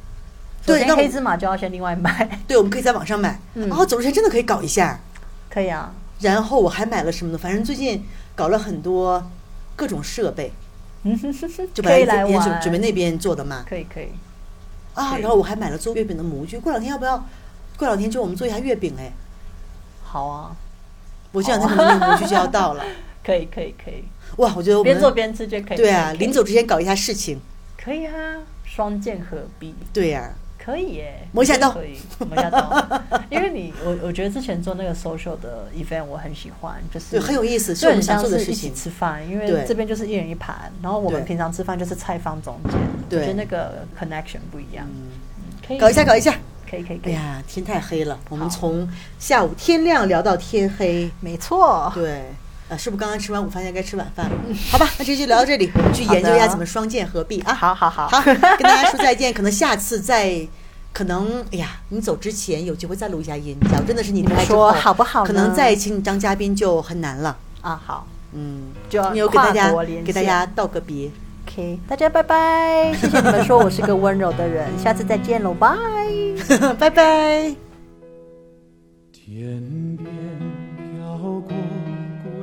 对那黑芝麻就要先另外买。对，我们可以在网上买。嗯然后走之前真的可以搞一下。可以啊，然后我还买了什么呢？反正最近搞了很多各种设备，就本可以来这边准准备那边做的嘛。可以可以。啊，然后我还买了做月饼的模具。过两天要不要？过两天就我们做一下月饼哎。好啊，我这两天可能那个模具就要到了。可以可以可以，哇，我觉得我们边做边吃就可以。对啊，临走之前搞一下事情。可以啊，双剑合璧。对呀、可以耶，磨一下刀。可以磨一下刀，因为你我我觉得之前做那个 social 的 event 我很喜欢，就是对，很有意思，是就很像是一起。吃饭，因为这边就是一人一盘，然后我们平常吃饭就是菜放中间，对。我觉得那个 connection 不一样，嗯。可以。搞一下，搞一下。可以可以可以，哎呀，天太黑了，我们从下午天亮聊到天黑。没错，对，呃，是不是刚刚吃完午饭，现在该吃晚饭了？嗯好吧，那这期聊到这里，我们去研究一下怎么双剑合璧啊。好好好 好，跟大家说再见。可能下次再，可能哎呀，你走之前有机会再录一下音。假如真的是你离开之后，你们说好不好呢可能再请你当嘉宾就很难了。啊好嗯，就你有跟大跨家国连线给大家道个别。，OK，大家拜拜，谢谢你们说我是个温柔的人，下次再见喽，拜。拜拜。天边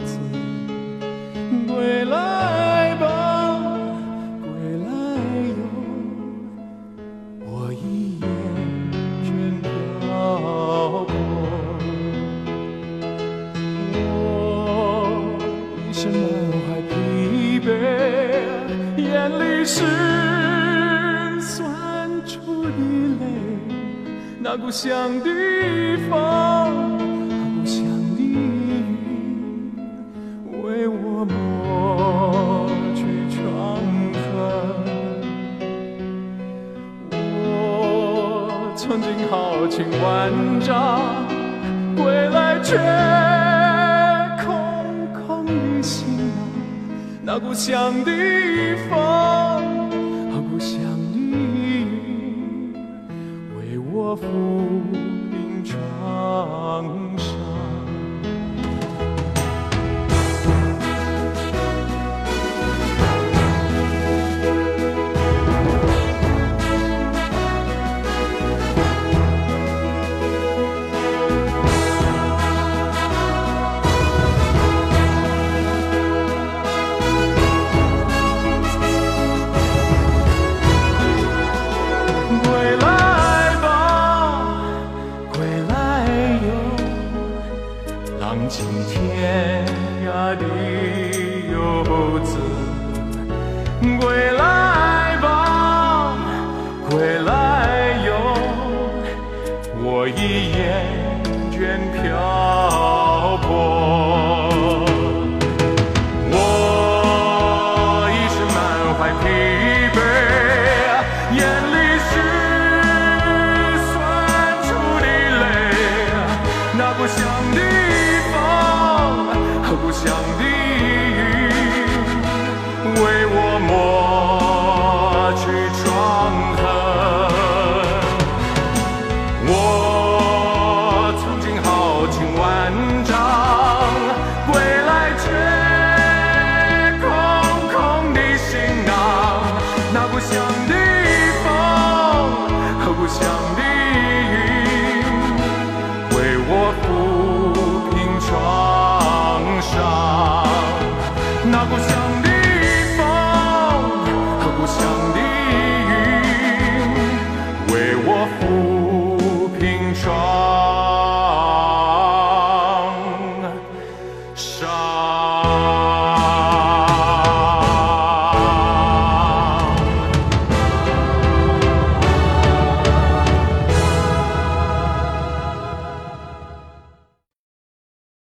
子，归来吧，归来哟，我已厌倦漂泊，我一身满怀疲惫，眼里是酸楚的泪。那故乡的风，想的